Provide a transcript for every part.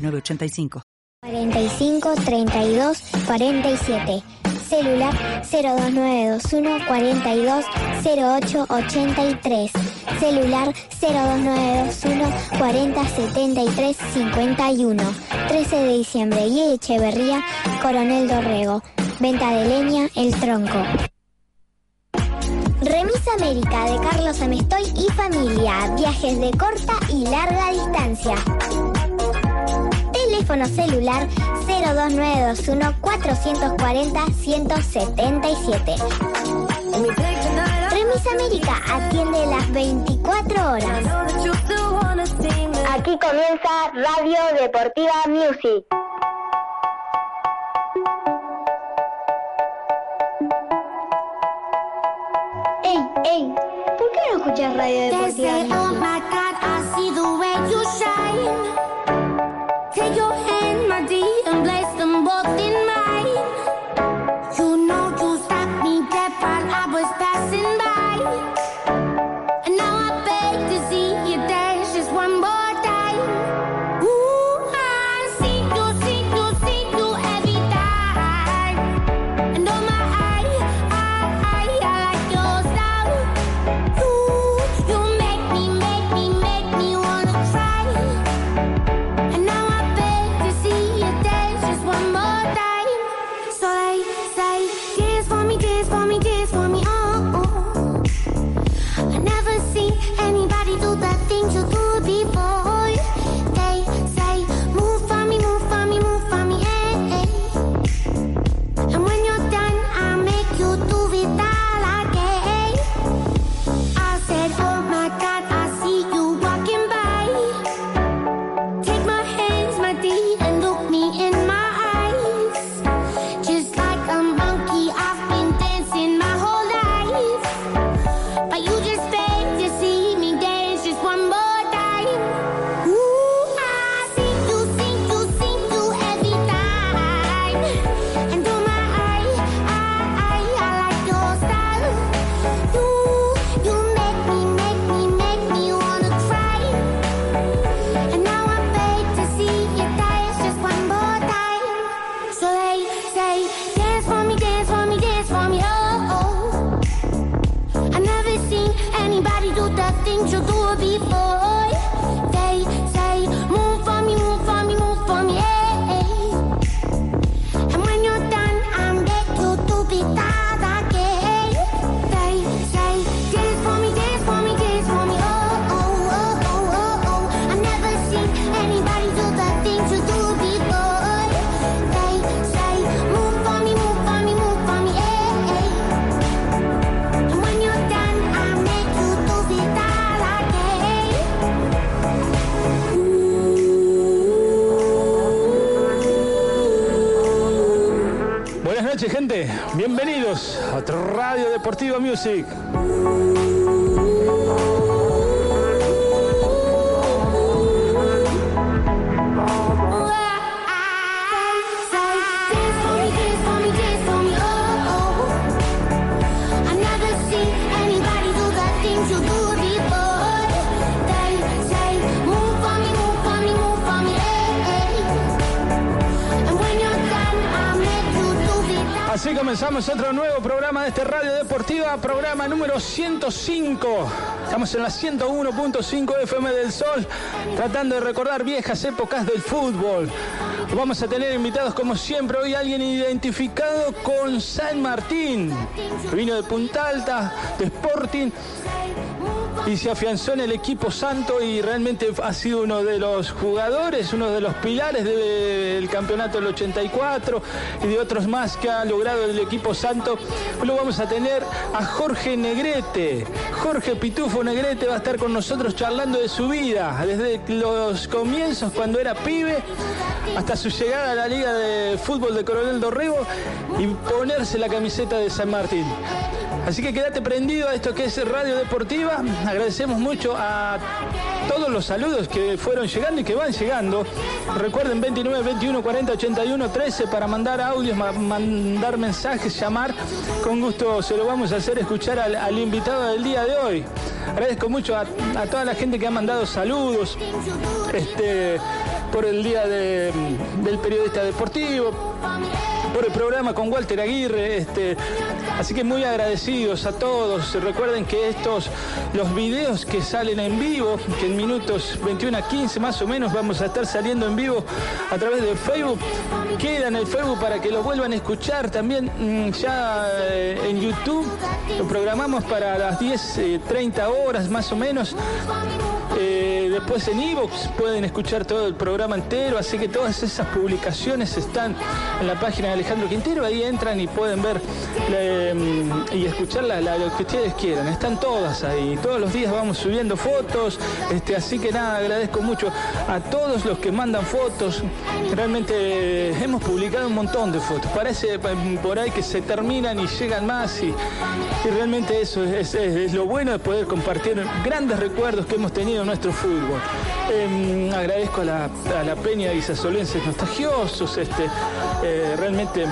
906985. 45 32 47. Celular 02921 42 08 83. Celular 02921 40 73 51. 13 de diciembre y Echeverría, Coronel Dorrego. Venta de leña, El Tronco. Remis América de Carlos Amestoy y familia. Viajes de corta y larga distancia. Teléfono celular 02921 440 177. Remis América atiende las 24 horas. Aquí comienza Radio Deportiva Music. Ey, ey, ¿por qué no escuchas Radio Deportiva oh Music? in in 105. Estamos en la 101.5 FM del Sol, tratando de recordar viejas épocas del fútbol. Vamos a tener invitados como siempre, hoy alguien identificado con San Martín, vino de Punta Alta, de Sporting. Y se afianzó en el equipo santo y realmente ha sido uno de los jugadores, uno de los pilares del campeonato del 84 y de otros más que ha logrado el equipo santo. Luego vamos a tener a Jorge Negrete. Jorge Pitufo Negrete va a estar con nosotros charlando de su vida, desde los comienzos cuando era pibe hasta su llegada a la Liga de Fútbol de Coronel Dorrego y ponerse la camiseta de San Martín. Así que quédate prendido a esto que es Radio Deportiva. Agradecemos mucho a todos los saludos que fueron llegando y que van llegando. Recuerden 29, 21, 40, 81, 13 para mandar audios, mandar mensajes, llamar. Con gusto se lo vamos a hacer escuchar al, invitado del día de hoy. Agradezco mucho a, toda la gente que ha mandado saludos este, por el día del periodista deportivo por el programa con Walter Aguirre. Este, así que muy agradecidos a todos. Recuerden que estos, los videos que salen en vivo, que en minutos 21 a 15 más o menos vamos a estar saliendo en vivo a través de Facebook, quedan en el Facebook para que lo vuelvan a escuchar también mm, ya eh, en YouTube. Lo programamos para las 10, 30 eh, horas más o menos. Eh, después en Evox pueden escuchar todo el programa entero, así que todas esas publicaciones están en la página de Alejandro Quintero, ahí entran y pueden ver mm, y escuchar lo que ustedes quieran, están todas ahí, todos los días vamos subiendo fotos, este, así que nada, agradezco mucho a todos los que mandan fotos, realmente hemos publicado un montón de fotos, parece mm, por ahí que se terminan y llegan más y, realmente eso es, es lo bueno de poder compartir grandes recuerdos que hemos tenido nuestro fútbol. Em, agradezco a la, a la Peña Isasolenses Nostalgiosos, este, eh, realmente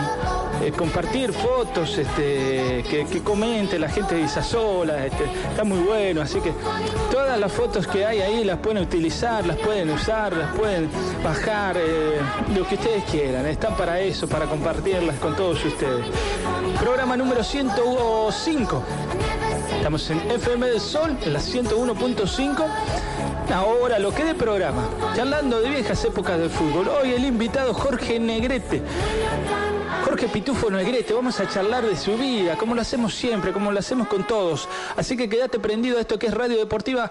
eh, compartir fotos, este, que, que, comente la gente de Isasola, este, está muy bueno, así que todas las fotos que hay ahí las pueden utilizar, las pueden usar, las pueden bajar, eh, lo que ustedes quieran, están para eso, para compartirlas con todos ustedes. Programa número 105. Estamos en FM del Sol, en la 101.5. Ahora, lo que de programa, charlando de viejas épocas del fútbol. Hoy el invitado Jorge Negrete. Jorge Pitufo Negrete, vamos a charlar de su vida, como lo hacemos siempre, como lo hacemos con todos. Así que quédate prendido a esto que es Radio Deportiva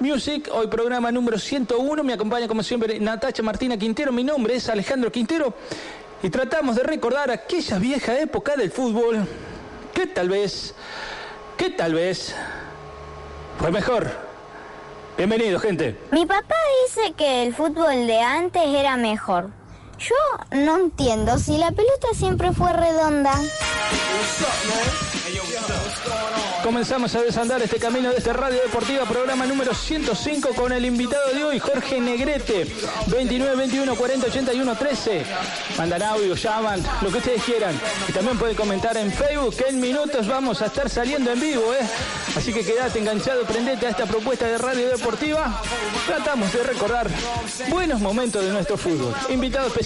Music, hoy programa número 101. Me acompaña como siempre Natacha Martina Quintero, mi nombre es Alejandro Quintero y tratamos de recordar aquella vieja época del fútbol que tal vez ¿Qué tal vez fue mejor. Bienvenido, gente. Mi papá dice que el fútbol de antes era mejor. Yo no entiendo si la pelota siempre fue redonda. Comenzamos a desandar este camino de este Radio Deportiva, programa número 105 con el invitado de hoy, Jorge Negrete, 29 21 40 81 13. Mandan audio, llaman, lo que ustedes quieran. Y también pueden comentar en Facebook que en minutos vamos a estar saliendo en vivo, ¿eh? Así que quédate enganchado, prendete a esta propuesta de Radio Deportiva. Tratamos de recordar buenos momentos de nuestro fútbol. Invitado especial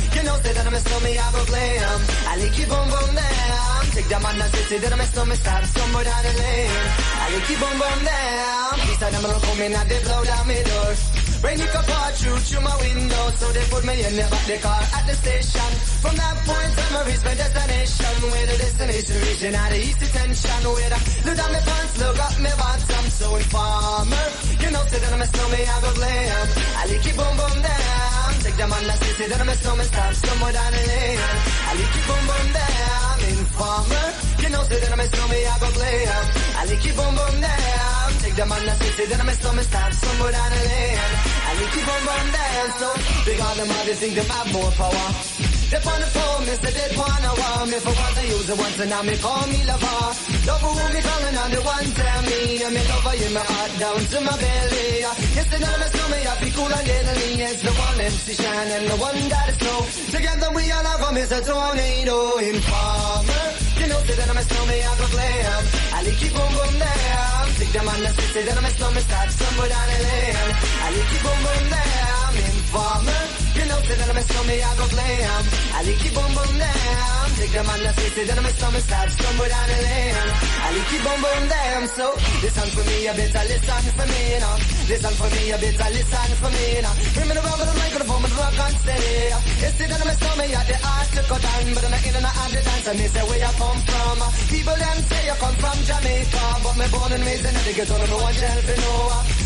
You know, say that I'm a stormy, I go glam. I like you bum bum down. Take man that that I'm a lane. I like you. Informer. You that I'm a I. I like you bum bum down. The man that that I'm a lane. I like you bum bum down. These are them gonna come in they blow down my door. Rain it could pour through through my window, so they put me in the back the car at the station. From that point on, I reached my destination. Where the destination region out of the east detention. Where I look down my pants, look up my bottom, so informer. You know, say that I'm a snowman, I go glam. I lick it boom boom down. Take them on the city, that I'm a snowman, stop I've down a lane. I like you boom boom there, I'm informer. You know, a snowman, I go play em. I take on the city, say that I'm a snowman, stop stumble down a lane. I like you boom so big on think more power they on the phone, me say they want me for once I use it once and now me call me lover. Love who me calling on the one tell me and me love you my heart down to my belly. Yes, they know me so me happy cool and deadly. It's the one MC shine and the one that is slow. Together we all have a tornado oh, informer. You know, say that I'm a snowman, I go glam. I like keep boom boom down. Take them on the say that I'm a snowman, start somewhere down the lane. I like keep boom boom down. Informer. You know, say that I'm a snowman, I go glam. I like keep boom boom down. Take them on the city, then my stomach starts stumble down the lane. I keep boom boom them, so listen for ah. ah. me, you better listen for me, you know. Listen for me, you better listen for me, you know. Bring me the rubber, the microphone, the rock and steady. You see that my stomach, at the heart to cut down, but I'm in and out of the dance, and they say where you come from. Ah? People them say you come from Jamaica, but me born and raised in the ghetto, no one tell me no.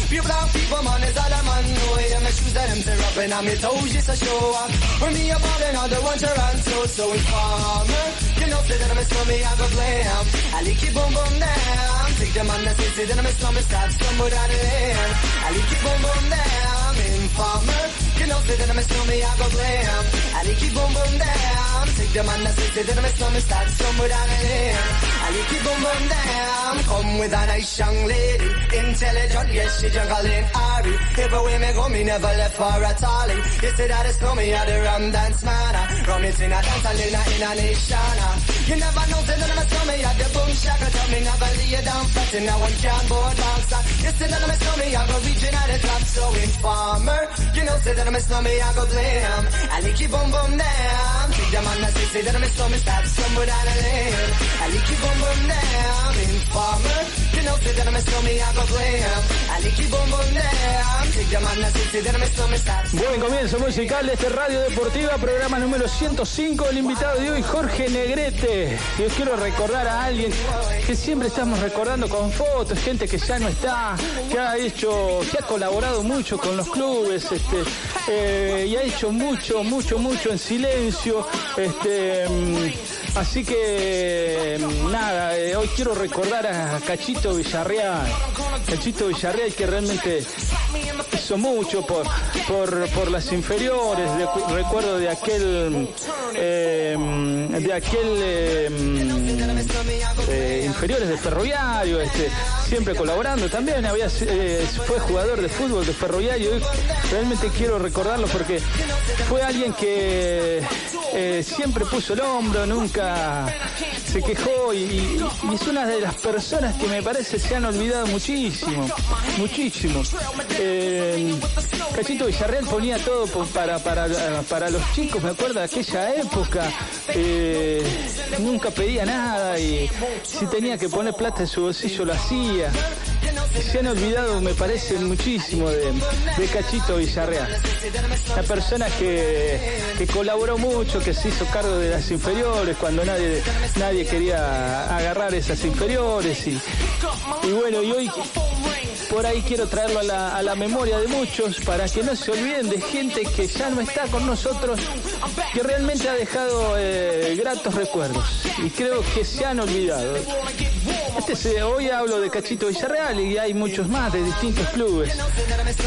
Pure black people, man, is all I'm on, know. Yeah, my shoes that them tear up, and I'm toes just a show up. For me, I'm balling, all the ones run so, so informer. You know, say that I'm a stormy, I go him. I lick it boom boom down. Take them on the city, then I'm a stormy, start stumble down the lane. I lick it boom boom down. Informer. You know, say that I'm a stormy, I go him. I lick it boom boom down. Take on the city, then I'm a stormy, start stumble down the lane. I lick it boom boom down. Come with a nice young lady. Intelligent, yes, she juggling Ari. Everywhere me go, me never left for a tally. You say that it's me at the rum dance man. Rum it in a dance, and in a, in a nation. You never know, say that a stormy at the boom shaka. Tell me never lay you down flat in a one can board box. You say that a stormy, I go reaching at the top. So informer, you know, say that I'm a stormy, I go blam. I you boom boom down. Take them on the say, say that I'm a stormy, stop somewhere down the lane. I lick you boom boom down. Informer, Buen comienzo musical de este Radio Deportiva, programa número 105. El invitado de hoy, Jorge Negrete. Yo quiero recordar a alguien que siempre estamos recordando con fotos, gente que ya no está, que ha hecho, que ha colaborado mucho con los clubes, este, eh, y ha hecho mucho, mucho, mucho en silencio. Este, mm, así que mm, nada, eh, hoy quiero recordar a Cachito Villarreal. Cachito Villarreal que realmente hizo mucho por, por, por las inferiores. recuerdo de aquel eh, de aquel eh, eh, inferiores de ferroviario, este, siempre colaborando también, eh, fue jugador de fútbol de ferroviario, y realmente quiero recordarlo porque fue alguien que eh, siempre puso el hombro, nunca se quejó y- y es una de las personas que me parece se han olvidado muchísimo, muchísimo. Eh, Cachito Villarreal ponía todo para, para, para los chicos, me acuerdo de aquella época, eh, nunca pedía nada y si tenía que poner plata en su bolsillo lo hacía. Se han olvidado, me parece, muchísimo de, Cachito Villarreal. La persona que, que colaboró mucho, que se hizo cargo de las inferiores cuando nadie, nadie quería agarrar esas inferiores. Y, y bueno, y hoy por ahí quiero traerlo a la, a la memoria de muchos para que no se olviden de gente que ya no está con nosotros, que realmente ha dejado eh, gratos recuerdos y creo que se han olvidado. Este hoy hablo de Cachito Villarreal y hay muchos más de distintos clubes.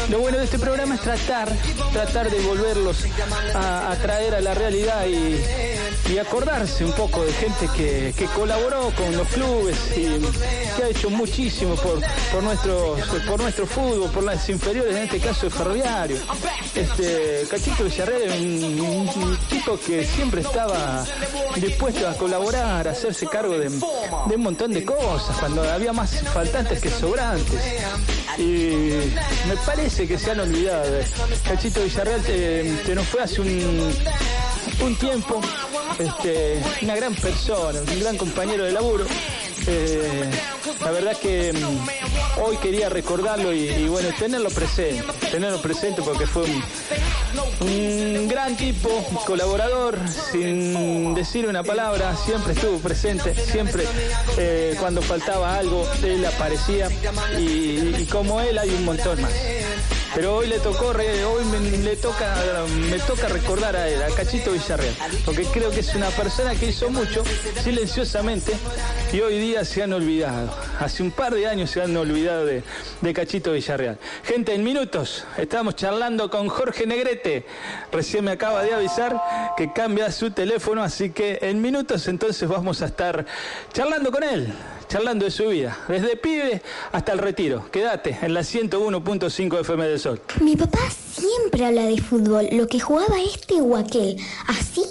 Lo bueno de este programa es tratar, tratar de volverlos a, traer a la realidad y, y acordarse un poco de gente que, que colaboró con los clubes y que ha hecho muchísimo por, por, nuestros, por nuestro fútbol, por las inferiores, en este caso de Ferroviario. Este, Cachito Villarreal un, un tipo que siempre estaba dispuesto a colaborar, a hacerse cargo de, un montón de cosas, cuando había más faltantes que sobrantes. Y me parece que se han olvidado. Cachito Villarreal te, te nos fue hace un, un tiempo, este, una gran persona, un gran compañero de laburo. Eh, la verdad que mm, hoy quería recordarlo y, bueno, tenerlo presente, tenerlo presente porque fue un, gran tipo, colaborador, sin decir una palabra, siempre estuvo presente, siempre eh, cuando faltaba algo, él aparecía y como él hay un montón más. Pero hoy le tocó, hoy me, le toca, me toca recordar a él, a Cachito Villarreal, porque creo que es una persona que hizo mucho silenciosamente y hoy día se han olvidado. Hace un par de años se han olvidado de, de Cachito Villarreal. Gente, en minutos estamos charlando con Jorge Negrete. Recién me acaba de avisar que cambia su teléfono, así que en minutos entonces vamos a estar charlando con él charlando de su vida, desde pibe hasta el retiro. Quédate en la 101.5 FM del Sol. Mi papá siempre habla de fútbol, lo que jugaba este o aquel, así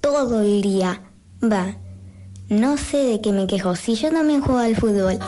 todo el día. Va, no sé de qué me quejo, si yo también juego al fútbol.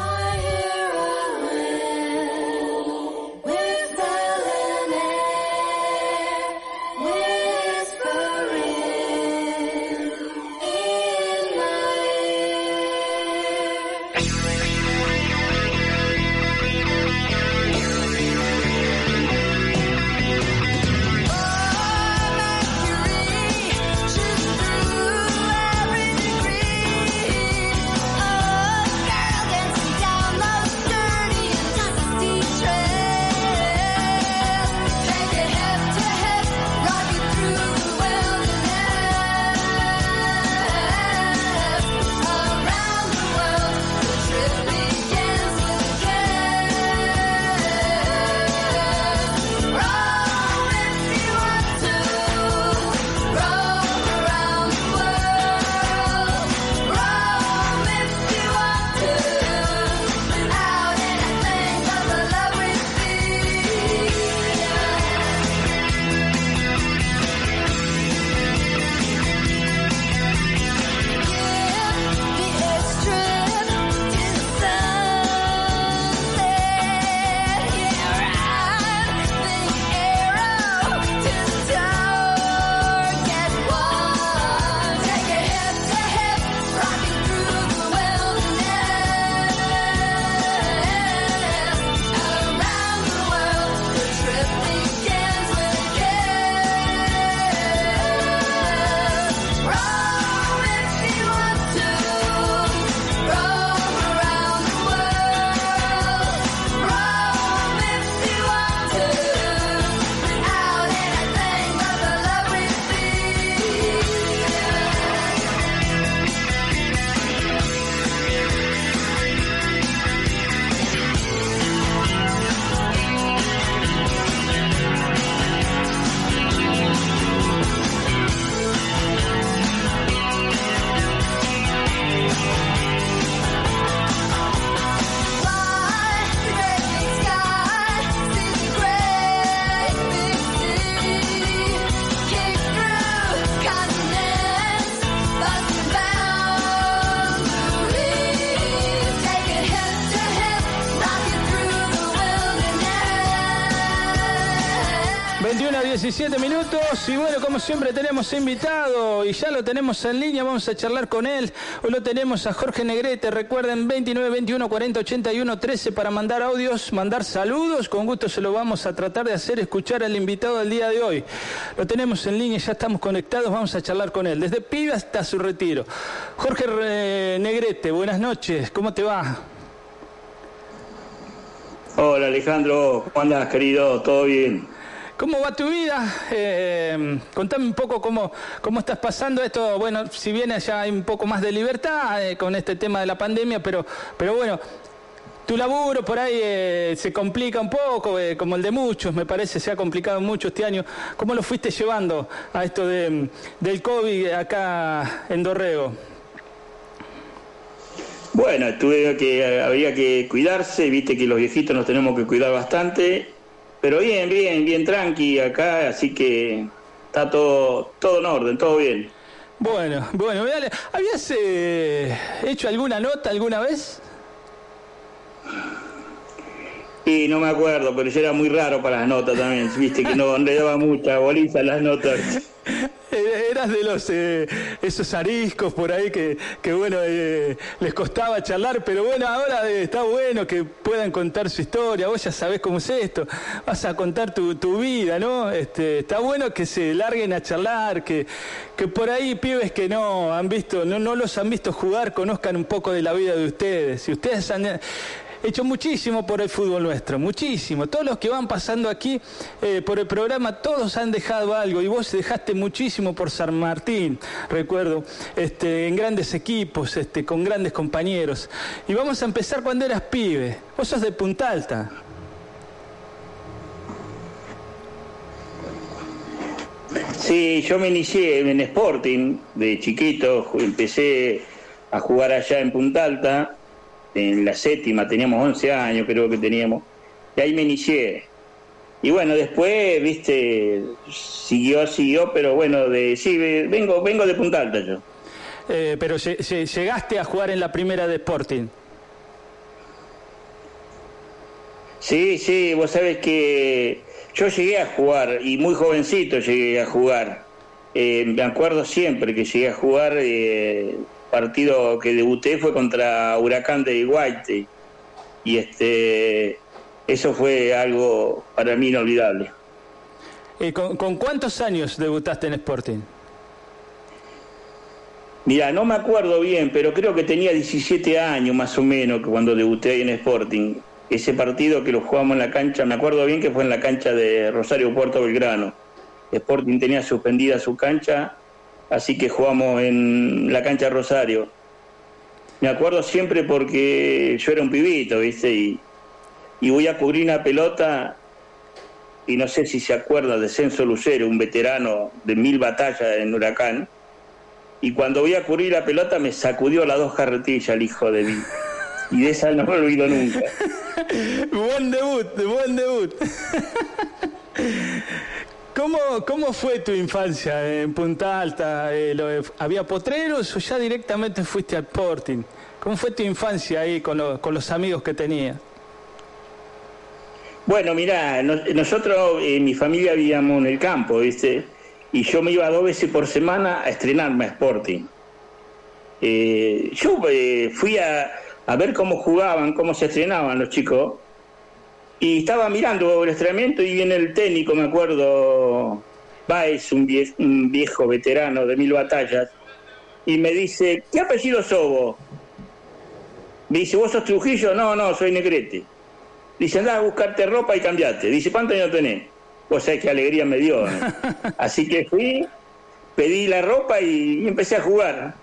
17 minutos y bueno, como siempre tenemos invitado y ya lo tenemos en línea, vamos a charlar con él. Hoy lo tenemos a Jorge Negrete, recuerden 29 21 40 81 13 para mandar audios, mandar saludos, con gusto se lo vamos a tratar de hacer escuchar al invitado del día de hoy. Lo tenemos en línea, ya estamos conectados, vamos a charlar con él, desde pibe hasta su retiro. Jorge eh, Negrete, buenas noches, ¿cómo te va? Hola Alejandro, ¿cómo andas querido? ¿Todo bien? ¿Cómo va tu vida? Eh, contame un poco cómo, cómo estás pasando esto. Bueno, si bien ya hay un poco más de libertad eh, con este tema de la pandemia, pero, pero bueno, tu laburo por ahí eh, se complica un poco, eh, como el de muchos, me parece, se ha complicado mucho este año. ¿Cómo lo fuiste llevando a esto de, del COVID acá en Dorrego? Bueno, tuve que, había que cuidarse, viste que los viejitos nos tenemos que cuidar bastante pero bien, bien, bien tranqui acá, así que está todo, todo en orden, todo bien. Bueno, bueno, dale. ¿habías eh, hecho alguna nota alguna vez? Y no me acuerdo, pero yo era muy raro para las notas también, viste que no le daba mucha boliza las notas. Eras de los eh, esos ariscos por ahí que, que bueno eh, les costaba charlar, pero bueno ahora eh, está bueno que puedan contar su historia. Vos ya sabés cómo es esto, vas a contar tu, tu vida, ¿no? Este, está bueno que se larguen a charlar, que, que por ahí pibes que no han visto, no, no los han visto jugar, conozcan un poco de la vida de ustedes. Si ustedes han hecho muchísimo por el fútbol nuestro, muchísimo. Todos los que van pasando aquí eh, por el programa, todos han dejado algo y vos dejaste muchísimo por San Martín, recuerdo, este, en grandes equipos, este, con grandes compañeros. Y vamos a empezar cuando eras pibe. Vos sos de Punta Alta. Sí, yo me inicié en Sporting de chiquito, empecé a jugar allá en Punta Alta en la séptima, teníamos 11 años creo que teníamos, y ahí me inicié. Y bueno, después, viste, siguió, siguió, pero bueno, de sí, vengo, vengo de Punta Alta yo. Eh, pero llegaste a jugar en la primera de Sporting. Sí, sí, vos sabés que yo llegué a jugar, y muy jovencito llegué a jugar. Eh, me acuerdo siempre que llegué a jugar eh, partido que debuté fue contra Huracán de Iguaite y este eso fue algo para mí inolvidable. ¿Y con, cuántos años debutaste en Sporting? Mira, no me acuerdo bien, pero creo que tenía 17 años más o menos cuando debuté ahí en Sporting. Ese partido que lo jugamos en la cancha, me acuerdo bien que fue en la cancha de Rosario Puerto Belgrano. Sporting tenía suspendida su cancha así que jugamos en la cancha Rosario. Me acuerdo siempre porque yo era un pibito, ¿viste? Y, voy a cubrir una pelota y no sé si se acuerda de Censo Lucero, un veterano de mil batallas en Huracán. Y cuando voy a cubrir la pelota me sacudió las dos carretillas el hijo de mí. Y de esa no me olvido nunca. buen debut, buen debut. ¿Cómo, ¿Cómo fue tu infancia en Punta Alta? Eh, ¿Había potreros o ya directamente fuiste al Sporting? ¿Cómo fue tu infancia ahí con, los amigos que tenías? Bueno, mira, nosotros en mi familia vivíamos en el campo, ¿viste? Y yo me iba dos veces por semana a estrenarme a Sporting. Eh, yo eh, fui a, a ver cómo jugaban, cómo se estrenaban los chicos y estaba mirando el entrenamiento y viene el técnico, me acuerdo, Baez, un viejo, un viejo veterano de mil batallas, y me dice, ¿qué apellido sos vos? Me dice, ¿vos sos Trujillo? No, no, soy Negrete. Dice, andá a buscarte ropa y cambiate. Dice, ¿cuántos años tenés? Vos sabés qué alegría me dio. Así que fui, pedí la ropa y empecé a jugar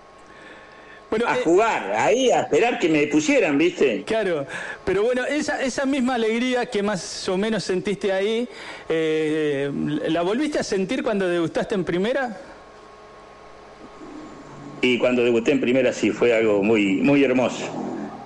a eh, jugar, ahí a esperar que me pusieran, ¿viste? Claro, pero bueno, esa, esa misma alegría que más o menos sentiste ahí, eh, ¿la volviste a sentir cuando degustaste en primera? Y cuando debuté en primera sí, fue algo muy, muy hermoso.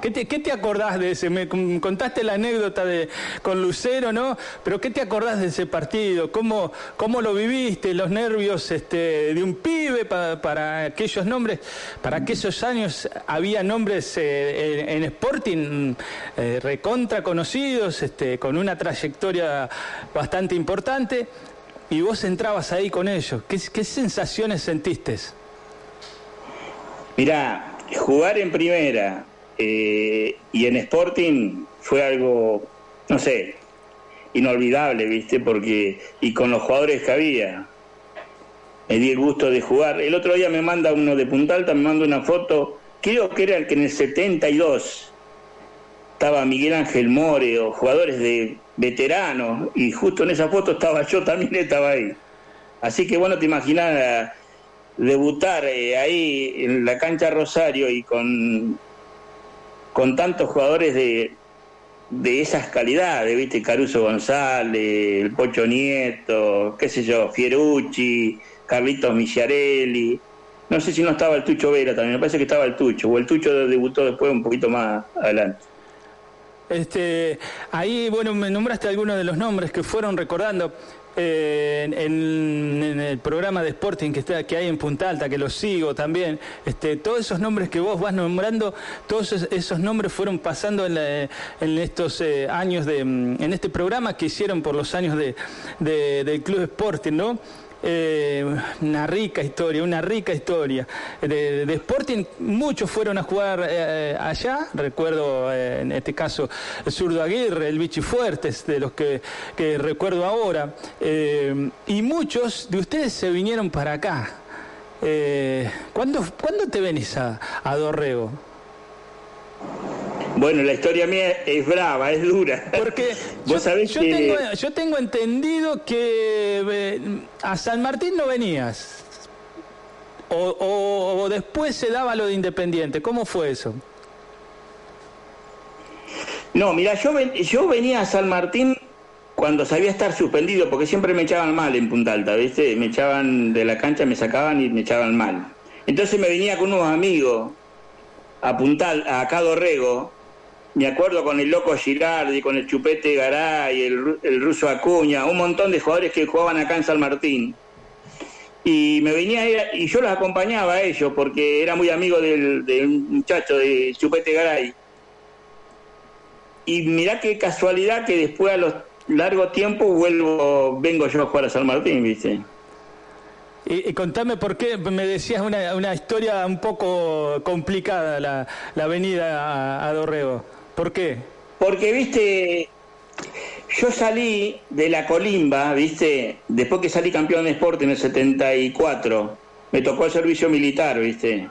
¿Qué te, acordás de ese? Me contaste la anécdota de con Lucero, ¿no? Pero ¿qué te acordás de ese partido? ¿Cómo, cómo lo viviste? Los nervios este, de un pibe para, aquellos nombres, para aquellos años había nombres eh, en, Sporting eh, recontra conocidos, este, con una trayectoria bastante importante. y vos entrabas ahí con ellos. ¿Qué, qué sensaciones sentiste? Mirá, jugar en primera eh, y en Sporting fue algo, no sé, inolvidable, ¿viste? Porque, y con los jugadores que había, me di el gusto de jugar. El otro día me manda uno de Punta Alta, me manda una foto, creo que era el que en el 72 estaba Miguel Ángel More o jugadores de veteranos, y justo en esa foto estaba yo, también estaba ahí. Así que bueno, te imaginas debutar eh, ahí en la cancha Rosario y con, con tantos jugadores de, de esas calidades, ¿viste? Caruso González, el Pocho Nieto, qué sé yo, Fierucci, Carlitos Michiarelli. No sé si no estaba el Tucho Vera también, me parece que estaba el Tucho, o el Tucho debutó después un poquito más adelante. Este, ahí, bueno, me nombraste algunos de los nombres que fueron recordando. Eh, en, el programa de Sporting que está que hay en Punta Alta, que lo sigo también, este, todos esos nombres que vos vas nombrando, todos esos nombres fueron pasando en, estos eh, años de, en este programa que hicieron por los años de, del Club Sporting, ¿no? Eh, una rica historia, una rica historia. De, Sporting, muchos fueron a jugar eh, allá, recuerdo eh, en este caso Zurdo Aguirre, el Vichy Fuertes, de los que, recuerdo ahora, y muchos de ustedes se vinieron para acá. ¿cuándo, ¿Cuándo te venís a, a Dorrego? Bueno, la historia mía es brava, es dura. Porque ¿Vos yo, yo, tengo, yo tengo entendido que eh, a San Martín no venías. O, después se daba lo de Independiente. ¿Cómo fue eso? No, mira, yo, yo venía a San Martín cuando sabía estar suspendido, porque siempre me echaban mal en Punta Alta, ¿viste? Me echaban de la cancha, me sacaban y me echaban mal. Entonces me venía con unos amigos a Puntal, a Cadorrego, me acuerdo con el loco Girardi, con el Chupete Garay, el, el ruso Acuña, un montón de jugadores que jugaban acá en San Martín. Y me venía y yo los acompañaba a ellos porque era muy amigo del, muchacho de Chupete Garay. Y mirá qué casualidad que después a los largos tiempos vuelvo, vengo yo a jugar a San Martín, ¿viste? Y, contame por qué, me decías una, una historia un poco complicada la, la venida a Dorrego. ¿Por qué? Porque, viste, yo salí de la colimba, viste, después que salí campeón de Sport en el 74, me tocó el servicio militar, viste.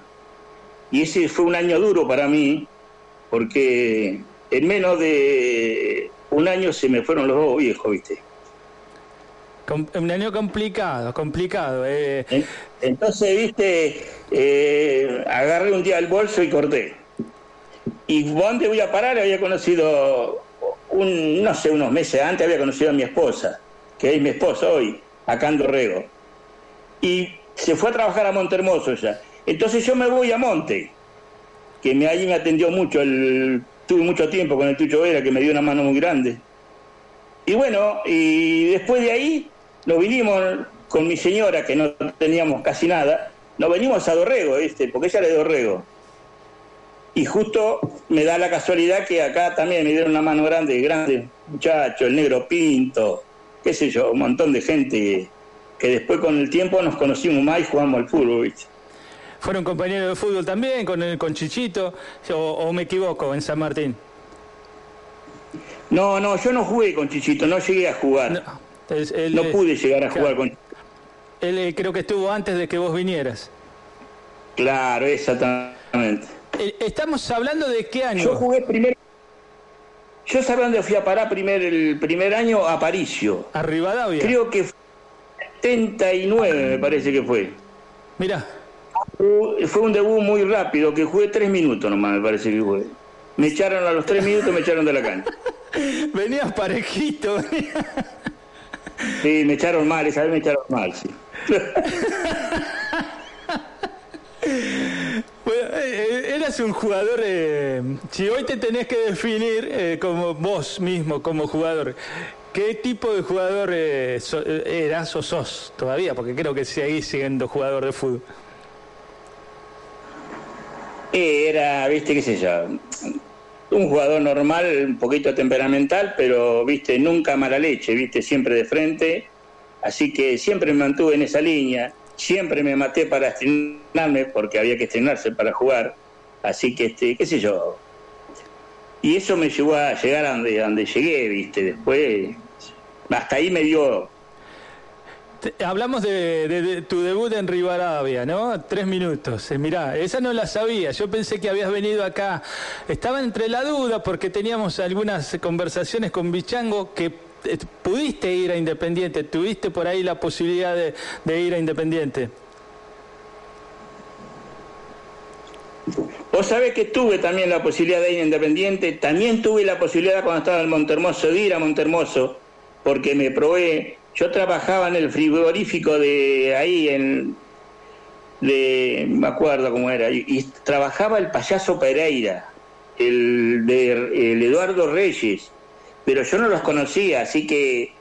Y ese fue un año duro para mí, porque en menos de un año se me fueron los dos viejos, viste. Un año complicado, complicado. Eh. Entonces, viste, eh, agarré un día el bolso y corté. Y ¿dónde voy a parar? Había conocido, un, no sé, unos meses antes había conocido a mi esposa, que es mi esposa hoy, acá en Dorrego. Y se fue a trabajar a Monte Hermoso ya. Entonces yo me voy a Monte, que me, allí me atendió mucho, el, tuve mucho tiempo con el Tucho Vera, que me dio una mano muy grande. Y bueno, y después de ahí nos vinimos con mi señora, que no teníamos casi nada, nos venimos a Dorrego, ¿viste? Porque ella era de Dorrego. Y justo me da la casualidad que acá también me dieron una mano grande, grande muchacho, el negro Pinto, qué sé yo, un montón de gente que, después con el tiempo nos conocimos más y jugamos al fútbol, ¿Fueron compañeros de fútbol también con, el, con Chichito o, me equivoco en San Martín? No, no, yo no jugué con Chichito, no llegué a jugar. No, no pude llegar a jugar con Él eh, creo que estuvo antes de que vos vinieras. Claro, exactamente. Eh, estamos hablando de qué año. Yo jugué primero. Yo sabía dónde fui a parar primer, el primer año a Paricio. ¿A Rivadavia? Creo que 79 me parece que fue. Mira. Fue un debut muy rápido, que jugué tres minutos nomás, me parece que jugué. Me echaron a los tres minutos, me echaron de la cancha. Venías parejito. Sí, me echaron mal, esa vez me echaron mal, sí. Eh, un jugador, eh, si hoy te tenés que definir eh, como vos mismo, como jugador, ¿qué tipo de jugador eras o sos todavía? Porque creo que seguís siendo jugador de fútbol. Era, viste, qué sé yo, un jugador normal, un poquito temperamental, pero, viste, nunca mala leche, viste, siempre de frente Así que siempre me mantuve en esa línea, siempre me maté para estrenarme, porque había que estrenarse para jugar. Así que, este, qué sé yo. Y eso me llevó a llegar a donde, llegué, ¿viste? Después, hasta ahí me dio Hablamos de, de- tu debut en Rivadavia, ¿no? Tres minutos. Eh, mirá, esa no la sabía. Yo pensé que habías venido acá. Estaba entre la duda porque teníamos algunas conversaciones con Bichango que eh, pudiste ir a Independiente. Tuviste por ahí la posibilidad de ir a Independiente. Vos sabés que tuve también la posibilidad de ir Independiente, también tuve la posibilidad cuando estaba en Montermoso de ir a Montermoso, porque me probé, yo trabajaba en el frigorífico de ahí, en, de, me acuerdo cómo era, y, y trabajaba el payaso Pereira, el de el Eduardo Reyes, pero yo no los conocía, así que,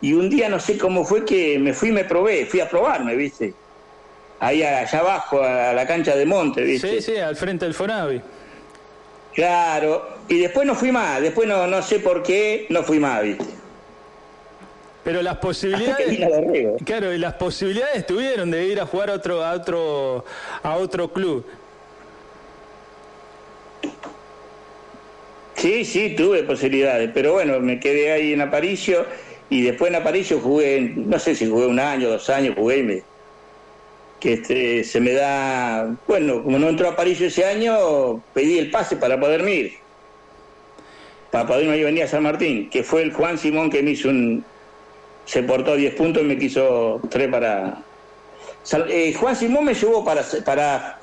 y un día no sé cómo fue que me fui y me probé, fui a probarme, ¿viste? Ahí allá abajo, a la cancha de Monte, ¿viste? Sí, sí, al frente del Fonavi. Claro, y después no fui más, después no, no sé por qué no fui más, ¿viste? Pero las posibilidades... Claro, y las posibilidades tuvieron de ir a jugar a otro, a otro, a otro club. Sí, sí, tuve posibilidades, pero bueno, me quedé ahí en Aparicio y después en Aparicio jugué, no sé si jugué un año, dos años, jugué y me, que este, se me da, bueno, como no entró a Aparicio ese año, pedí el pase para poderme ir, para poderme ir venir a San Martín, que fue el Juan Simón que me hizo un, se portó 10 puntos y me quiso tres para... Sal- eh, Juan Simón me llevó para, para,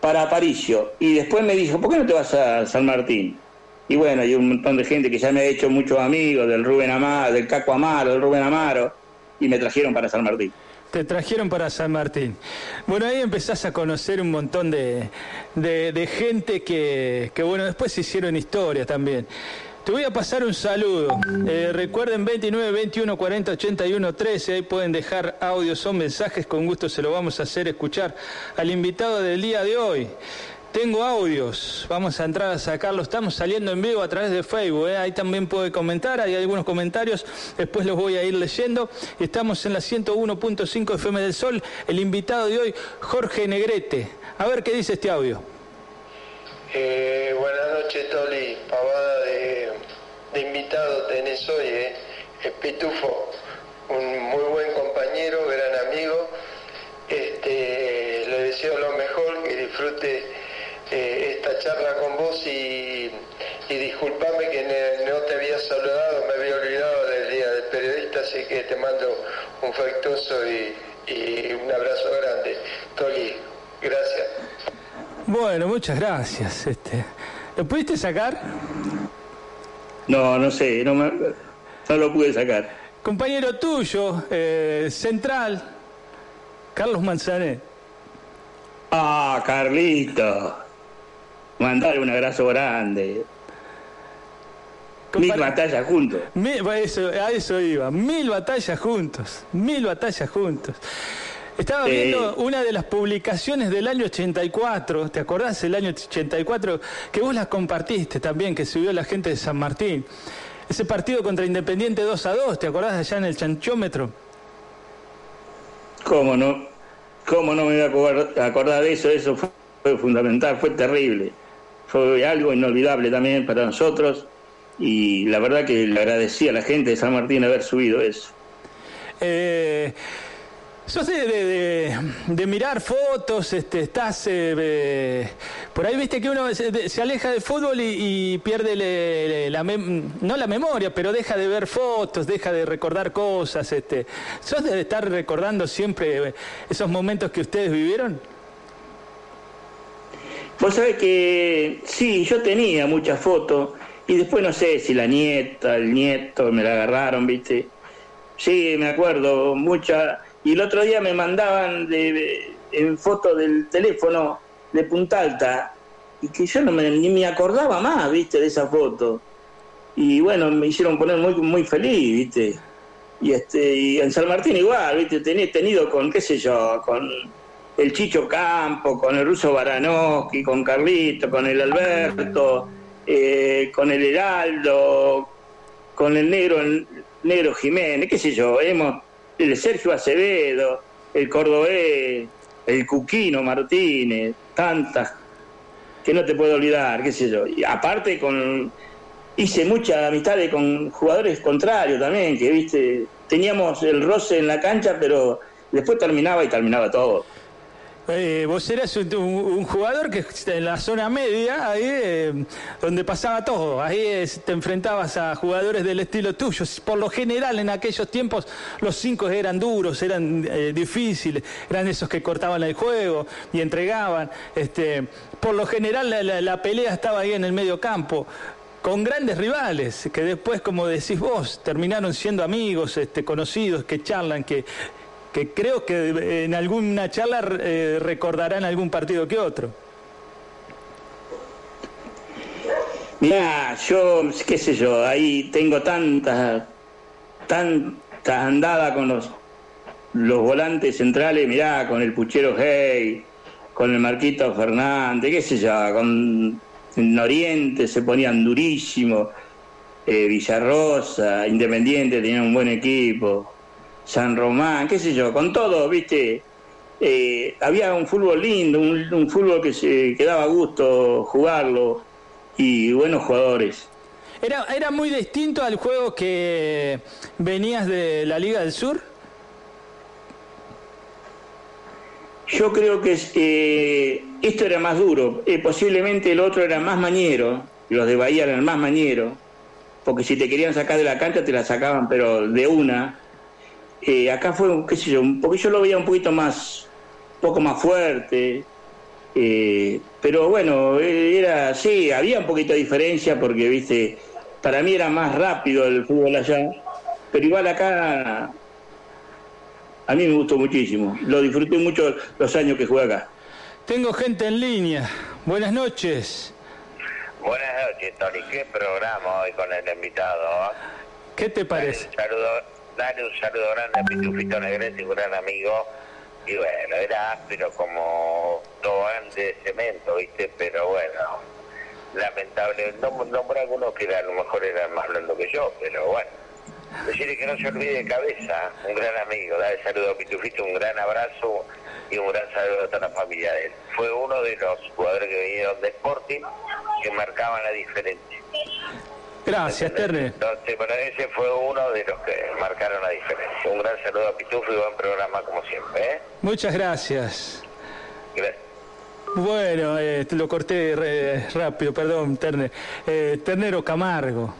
para Aparicio y después me dijo, ¿por qué no te vas a San Martín? Y bueno, hay un montón de gente que ya me ha hecho muchos amigos, del Rubén Amaro, del Caco Amaro, del Rubén Amaro, y me trajeron para San Martín. Te trajeron para San Martín. Bueno, ahí empezás a conocer un montón de, de- gente que, que, bueno, después se hicieron historia también. Te voy a pasar un saludo. Eh, recuerden 29 21 40 81 13. Ahí pueden dejar audios o mensajes. Con gusto se lo vamos a hacer escuchar al invitado del día de hoy. Tengo audios, vamos a entrar a sacarlos. Estamos saliendo en vivo a través de Facebook, ¿eh? ahí también puede comentar, hay algunos comentarios, después los voy a ir leyendo. Estamos en la 101.5 FM del Sol. El invitado de hoy, Jorge Negrete. A ver qué dice este audio. Eh, buenas noches, Toli. Pavada de, invitado tenés hoy, ¿eh? Pitufo, un muy buen compañero, gran amigo. Este, le deseo lo mejor, que disfrute charla con vos y, y disculpame que ne- no te había saludado, me había olvidado del Día del Periodista, así que te mando un afectuoso y, y un abrazo grande. Toli, gracias. Bueno, muchas gracias. Este, ¿Lo pudiste sacar? No, no sé, no, me- no lo pude sacar. Compañero tuyo, eh, central, Carlos Manzanet. Ah, Carlito. Mandale un abrazo grande. Mil batallas juntos. Mil- a eso, a eso iba, mil batallas juntos, mil batallas juntos. Estaba Sí. viendo una de las publicaciones del año 84, ¿te acordás del año 84? Que vos las compartiste también, que subió la gente de San Martín. Ese partido contra Independiente 2 a 2, ¿te acordás allá en el chanchómetro? ¿Cómo no? ¿Cómo no me voy a acordar, de eso? Eso fue fundamental, fue terrible. Fue algo inolvidable también para nosotros. Y la verdad que le agradecí a la gente de San Martín haber subido eso. Eh, sos de, de- de- mirar fotos, este, estás eh, eh, por ahí viste que uno se, se aleja del fútbol y, pierde le- la mem- no la memoria, pero deja de ver fotos, deja de recordar cosas. Este, ¿Sos de estar recordando siempre esos momentos que ustedes vivieron? Vos sabés que sí, yo tenía muchas fotos y después no sé si la nieta, el nieto me la agarraron, ¿viste? Sí, me acuerdo, muchas. Y el otro día me mandaban de, en foto del teléfono de Punta Alta y que yo no me, ni me acordaba más, ¿viste? De esa foto. Y bueno, me hicieron poner muy, muy feliz, ¿viste? Y, este, y en San Martín igual, ¿viste? Tenía tenido con, qué sé yo, con el Chicho Campo, con el ruso Baranowski, con Carlito, con el Alberto, eh, con el Heraldo, con el negro, el negro Jiménez, qué sé yo, hemos, el Sergio Acevedo, el Cordobés, el Cuquino Martínez, tantas que no te puedo olvidar, qué sé yo. Y aparte con hice muchas amistades con jugadores contrarios también, que viste, teníamos el roce en la cancha, pero después terminaba y terminaba todo. Eh, vos eras un, jugador que en la zona media, ahí eh, donde pasaba todo, ahí es, te enfrentabas a jugadores del estilo tuyo. Por lo general en aquellos tiempos los cinco eran duros, eran eh, difíciles, eran esos que cortaban el juego y entregaban. Este, por lo general la pelea estaba ahí en el medio campo con grandes rivales, que después, como decís vos, terminaron siendo amigos, este, conocidos, que charlan, que, que creo que en alguna charla eh, recordarán algún partido que otro. Mira, yo, qué sé yo, ahí tengo tanta, tanta andada con los, los volantes centrales, mirá, con el Puchero Hey, con el Marquito Fernández, qué sé yo, con en Oriente se ponían durísimos, eh, Villarrosa, Independiente tenían un buen equipo, San Román, qué sé yo, con todo, viste, eh, había un fútbol lindo, un, un, fútbol que se que daba gusto jugarlo y buenos jugadores. Era, era muy distinto al juego que venías de la Liga del Sur. Yo creo que eh, esto era más duro, eh, posiblemente el otro era más mañero, los de Bahía eran más mañero, porque si te querían sacar de la cancha te la sacaban, pero de una. Eh, acá fue, qué sé yo, porque yo lo veía un poquito más, un poco más fuerte, eh, pero bueno, era, sí, había un poquito de diferencia porque, viste, para mí era más rápido el fútbol allá, pero igual acá a mí me gustó muchísimo. Lo disfruté mucho los años que jugué acá. Tengo gente en línea. Buenas noches. Buenas noches, Tony. ¿Qué programa hoy con el invitado? ¿Qué te parece? Un saludo, dale un saludo grande a Pitufito Negrete, un gran amigo. Y bueno, era áspero como todo antes de cemento, ¿viste? Pero bueno, lamentable. No, nombré algunos que a lo mejor eran más blandos que yo, pero bueno. Decirle que no se olvide de cabeza, un gran amigo, dale saludo a Pitufito, un gran abrazo y un gran saludo a toda la familia de él. Fue uno de los jugadores que vinieron de Sporting que marcaban la diferencia. Gracias, Terry. Entonces, bueno, ese fue uno de los que marcaron la diferencia. Un gran saludo a Pitufo y buen programa como siempre. ¿eh? Muchas gracias. Gracias. Bueno, eh, lo corté re, rápido, perdón, Terne. Eh, Ternero Camargo.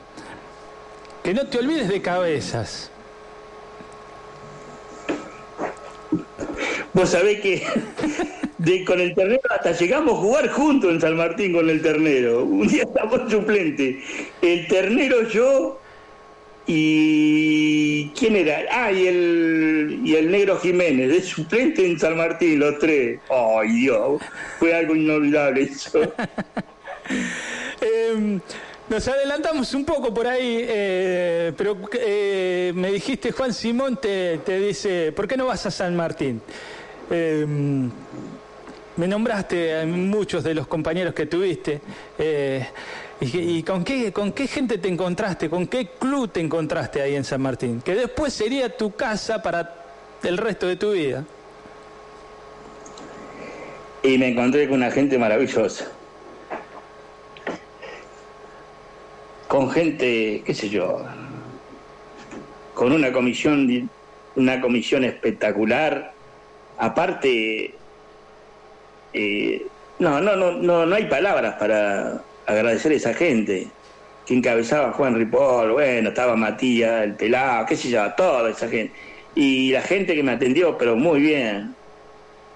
Que no te olvides de cabezas. Vos sabés que de, con el ternero hasta llegamos a jugar juntos en San Martín con el ternero. Un día estamos suplente. El ternero, yo y. ¿Quién era? Ah, y el, y el negro Jiménez, de suplente en San Martín, los tres. ¡Ay, Dios! Fue algo inolvidable eso. eh, nos adelantamos un poco por ahí, eh, pero eh, me dijiste, Juan Simón te, te, dice, ¿por qué no vas a San Martín? Eh, me nombraste a muchos de los compañeros que tuviste. Eh, ¿Y, y con, qué, con qué gente te encontraste? ¿Con qué club te encontraste ahí en San Martín? Que después sería tu casa para el resto de tu vida. Y me encontré con una gente maravillosa. con gente, qué sé yo, con una comisión, una comisión espectacular. Aparte, eh, no, no, no, no, no hay palabras para agradecer a esa gente que encabezaba Juan Ripoll, bueno, estaba Matías, el pelado, qué sé yo, toda esa gente. Y la gente que me atendió, pero muy bien.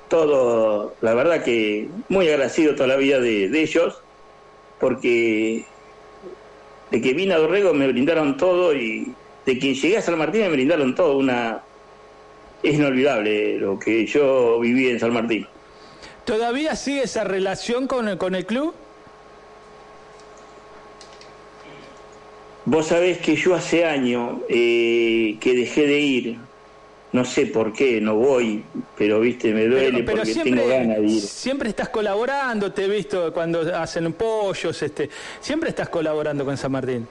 Todo, la verdad que muy agradecido toda la vida de, de ellos, porque de que vine a Dorrego me brindaron todo y de que llegué a San Martín me brindaron todo. Una es inolvidable lo que yo viví en San Martín. ¿Todavía sigue esa relación con el, con el club? Vos sabés que yo hace años eh, que dejé de ir, no sé por qué, no voy, pero viste, me duele pero, pero porque siempre, tengo ganas de ir. Siempre estás colaborando, te he visto cuando hacen pollos, este, siempre estás colaborando con San Martín.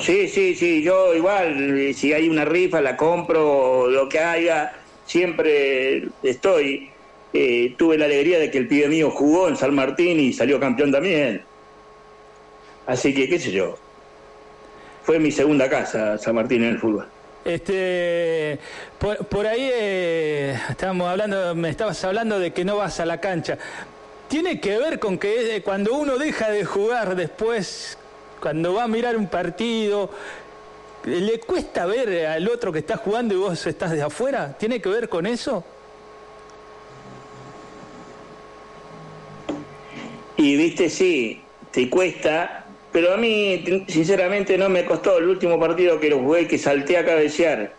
Sí, sí, sí, yo igual, eh, si hay una rifa, la compro, lo que haya, siempre estoy. Eh, tuve la alegría de que el pibe mío jugó en San Martín y salió campeón también. Así que, qué sé yo. Fue mi segunda casa, San Martín, en el fútbol. Este, por, por ahí eh, estábamos hablando, me estabas hablando de que no vas a la cancha. Tiene que ver con que eh, cuando uno deja de jugar después, cuando va a mirar un partido, ¿le cuesta ver al otro que está jugando y vos estás de afuera? ¿Tiene que ver con eso? Y viste, sí, te cuesta, pero a mí, sinceramente, no me costó el último partido que lo jugué, que salté a cabecear.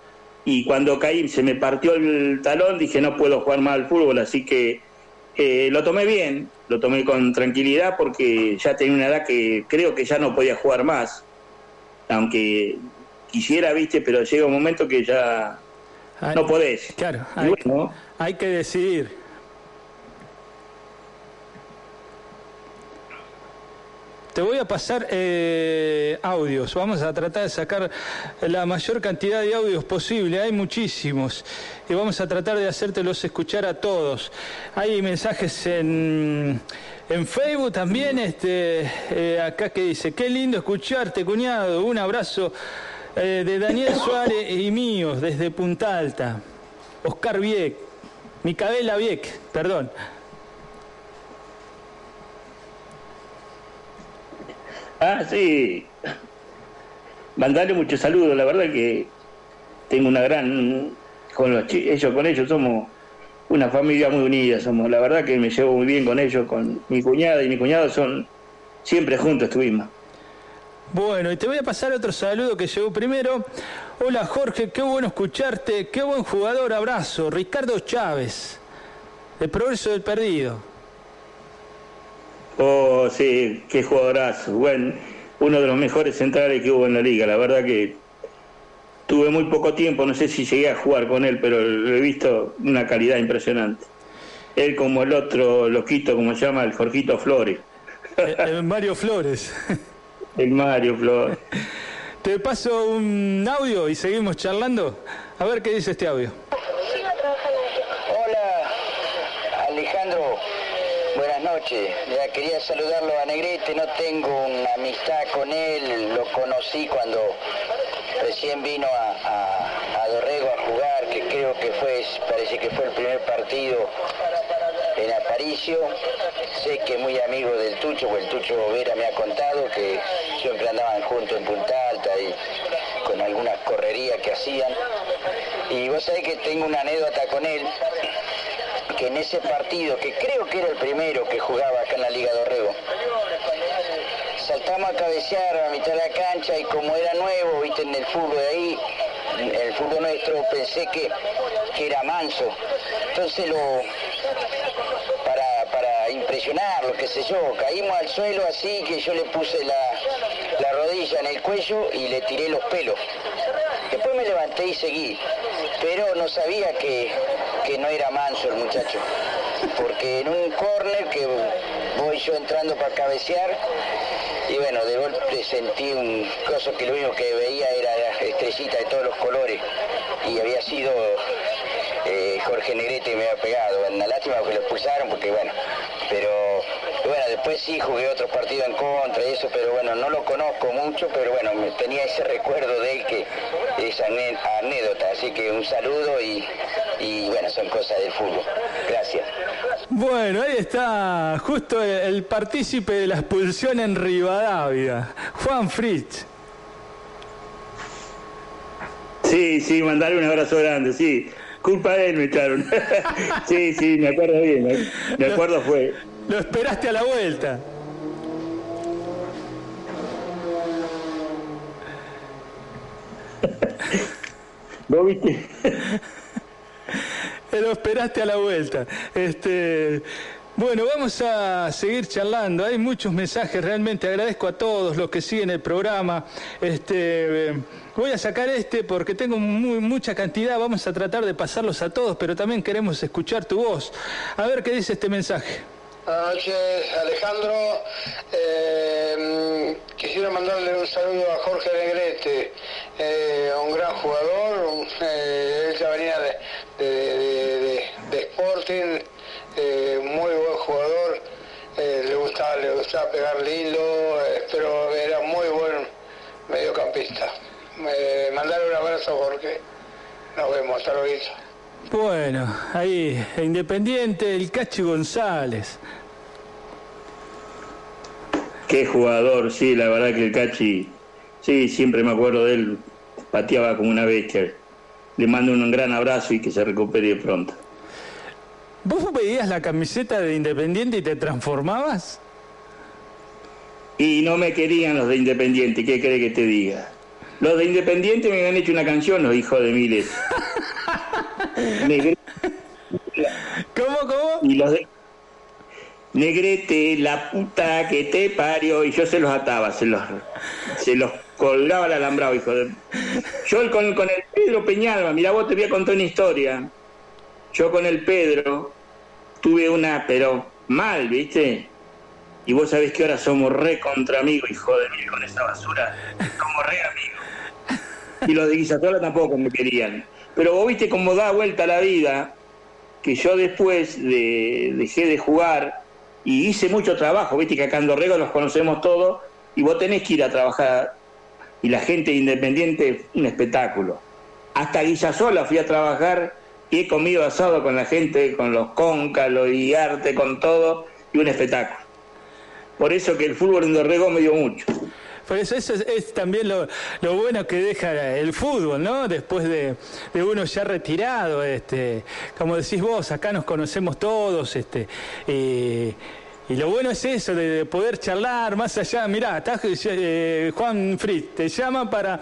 Y cuando caí, se me partió el talón, dije, no puedo jugar más al fútbol, así que eh, lo tomé bien, lo tomé con tranquilidad porque ya tenía una edad que creo que ya no podía jugar más. Aunque quisiera, viste, pero llega un momento que ya Hay- no podés. Claro, Y hay, bueno, hay que decidir. Te voy a pasar eh, audios. Vamos a tratar de sacar la mayor cantidad de audios posible. Hay muchísimos. Y vamos a tratar de hacértelos escuchar a todos. Hay mensajes en, en Facebook también. Este, eh, acá que dice, qué lindo escucharte, cuñado. Un abrazo eh, de Daniel Suárez y mío desde Punta Alta. Oscar Vieck. Micaela Vieck, perdón. Ah, sí. Mandarle muchos saludos, la verdad que tengo una gran con los ellos con ellos somos una familia muy unida, somos la verdad que me llevo muy bien con ellos, con mi cuñada y mi cuñado son siempre juntos estuvimos. Bueno, y te voy a pasar otro saludo que llegó primero. Hola Jorge, qué bueno escucharte, qué buen jugador, abrazo. Ricardo Chávez, el progreso del perdido. Oh, sí, qué jugadorazo. Bueno, uno de los mejores centrales que hubo en la liga. La verdad que tuve muy poco tiempo, no sé si llegué a jugar con él, pero lo he visto una calidad impresionante. Él como el otro loquito, como se llama, el Jorgito Flores. Eh, eh, Mario Flores. El Mario Flores. Te paso un audio y seguimos charlando. A ver qué dice este audio. Hola, Alejandro. Buenas Ya quería saludarlo a Negrete. No tengo una amistad con él. Lo conocí cuando recién vino a, a- a Dorrego a jugar, que creo que fue, parece que fue el primer partido en Aparicio. Sé que es muy amigo del Tucho, porque el Tucho Vera me ha contado que siempre andaban juntos en Punta Alta y con algunas correrías que hacían. Y vos sabés que tengo una anécdota con él, que en ese partido, que creo que era el primero que jugaba acá en la Liga Dorrego, saltamos a cabecear a mitad de la cancha y como era nuevo, viste, en el fútbol de ahí, el fútbol nuestro, pensé que, que era manso. Entonces lo, para, para impresionarlo, qué sé yo, caímos al suelo así que yo le puse la, la rodilla en el cuello y le tiré los pelos. Después me levanté y seguí, pero no sabía que, que no era manso el muchacho, porque en un córner que voy yo entrando para cabecear, y bueno, de golpe sentí un coso que lo único que veía era estrellita de todos los colores, y había sido eh, Jorge Negrete me había pegado. Una lástima que lo expulsaron porque bueno, pero bueno, después sí jugué otros partidos en contra y eso, pero bueno, no lo conozco mucho, pero bueno, tenía ese recuerdo de él que esa ane- anécdota, así que un saludo y, y bueno, son cosas del fútbol. Gracias. Bueno, ahí está justo el, el partícipe de la expulsión en Rivadavia, Juan Fritz. Sí, sí, mandarle un abrazo grande, sí. Culpa de él me echaron. sí, sí, me acuerdo bien. Me acuerdo fue. Lo esperaste a la vuelta. ¿Vos viste? Lo esperaste a la vuelta. Este, bueno, vamos a seguir charlando. Hay muchos mensajes, realmente agradezco a todos los que siguen el programa. Este, voy a sacar este porque tengo muy- mucha cantidad. Vamos a tratar de pasarlos a todos, pero también queremos escuchar tu voz. A ver qué dice este mensaje. Buenas noches, Alejandro. Eh, quisiera mandarle un saludo a Jorge Negrete, eh, un gran jugador. un- eh, él ya venía de, de- Sporting, eh, muy buen jugador. le gustaba, le gustaba pegar lindo, eh, pero era muy buen mediocampista. Mandarle un abrazo Jorge. Nos vemos, hasta luego. Bueno, ahí, Independiente, el Cachi González. Qué jugador, sí, la verdad que el Cachi, sí, siempre me acuerdo de él, pateaba como una bestia. Le mando un gran abrazo y que se recupere pronto. ¿Vos veías la camiseta de Independiente y te transformabas? Y no me querían los de Independiente, ¿qué cree que te diga? Los de Independiente me han hecho una canción, los hijos de miles. Negrete, ¿Cómo, cómo? y los de... Negrete, la puta que te parió, y yo se los ataba, se los, se los colgaba al alambrado, hijo de... Yo con, con el Pedro Peñalba, mira vos te voy a contar una historia. Yo con el Pedro tuve una, pero mal, ¿viste? Y vos sabés que ahora somos re contra amigos, hijo de mí, con esa basura. Somos re amigos. Y los de Guisatola tampoco me querían. Pero vos viste cómo da vuelta la vida, que yo después de, dejé de jugar y hice mucho trabajo, viste que acá en Dorrego los conocemos todos, y vos tenés que ir a trabajar. Y la gente independiente, un espectáculo. Hasta Guisasola fui a trabajar y he comido asado con la gente, con los cóncalos y arte, con todo, y un espectáculo. Por eso que el fútbol en Dorrego me dio mucho. Por eso, eso es, es también lo, lo bueno que deja el fútbol, ¿no? Después de, de uno ya retirado, este, como decís vos, acá nos conocemos todos, este, eh, y lo bueno es eso, de, de poder charlar más allá. Mirá, está, eh, Juan Fritz, te llama para,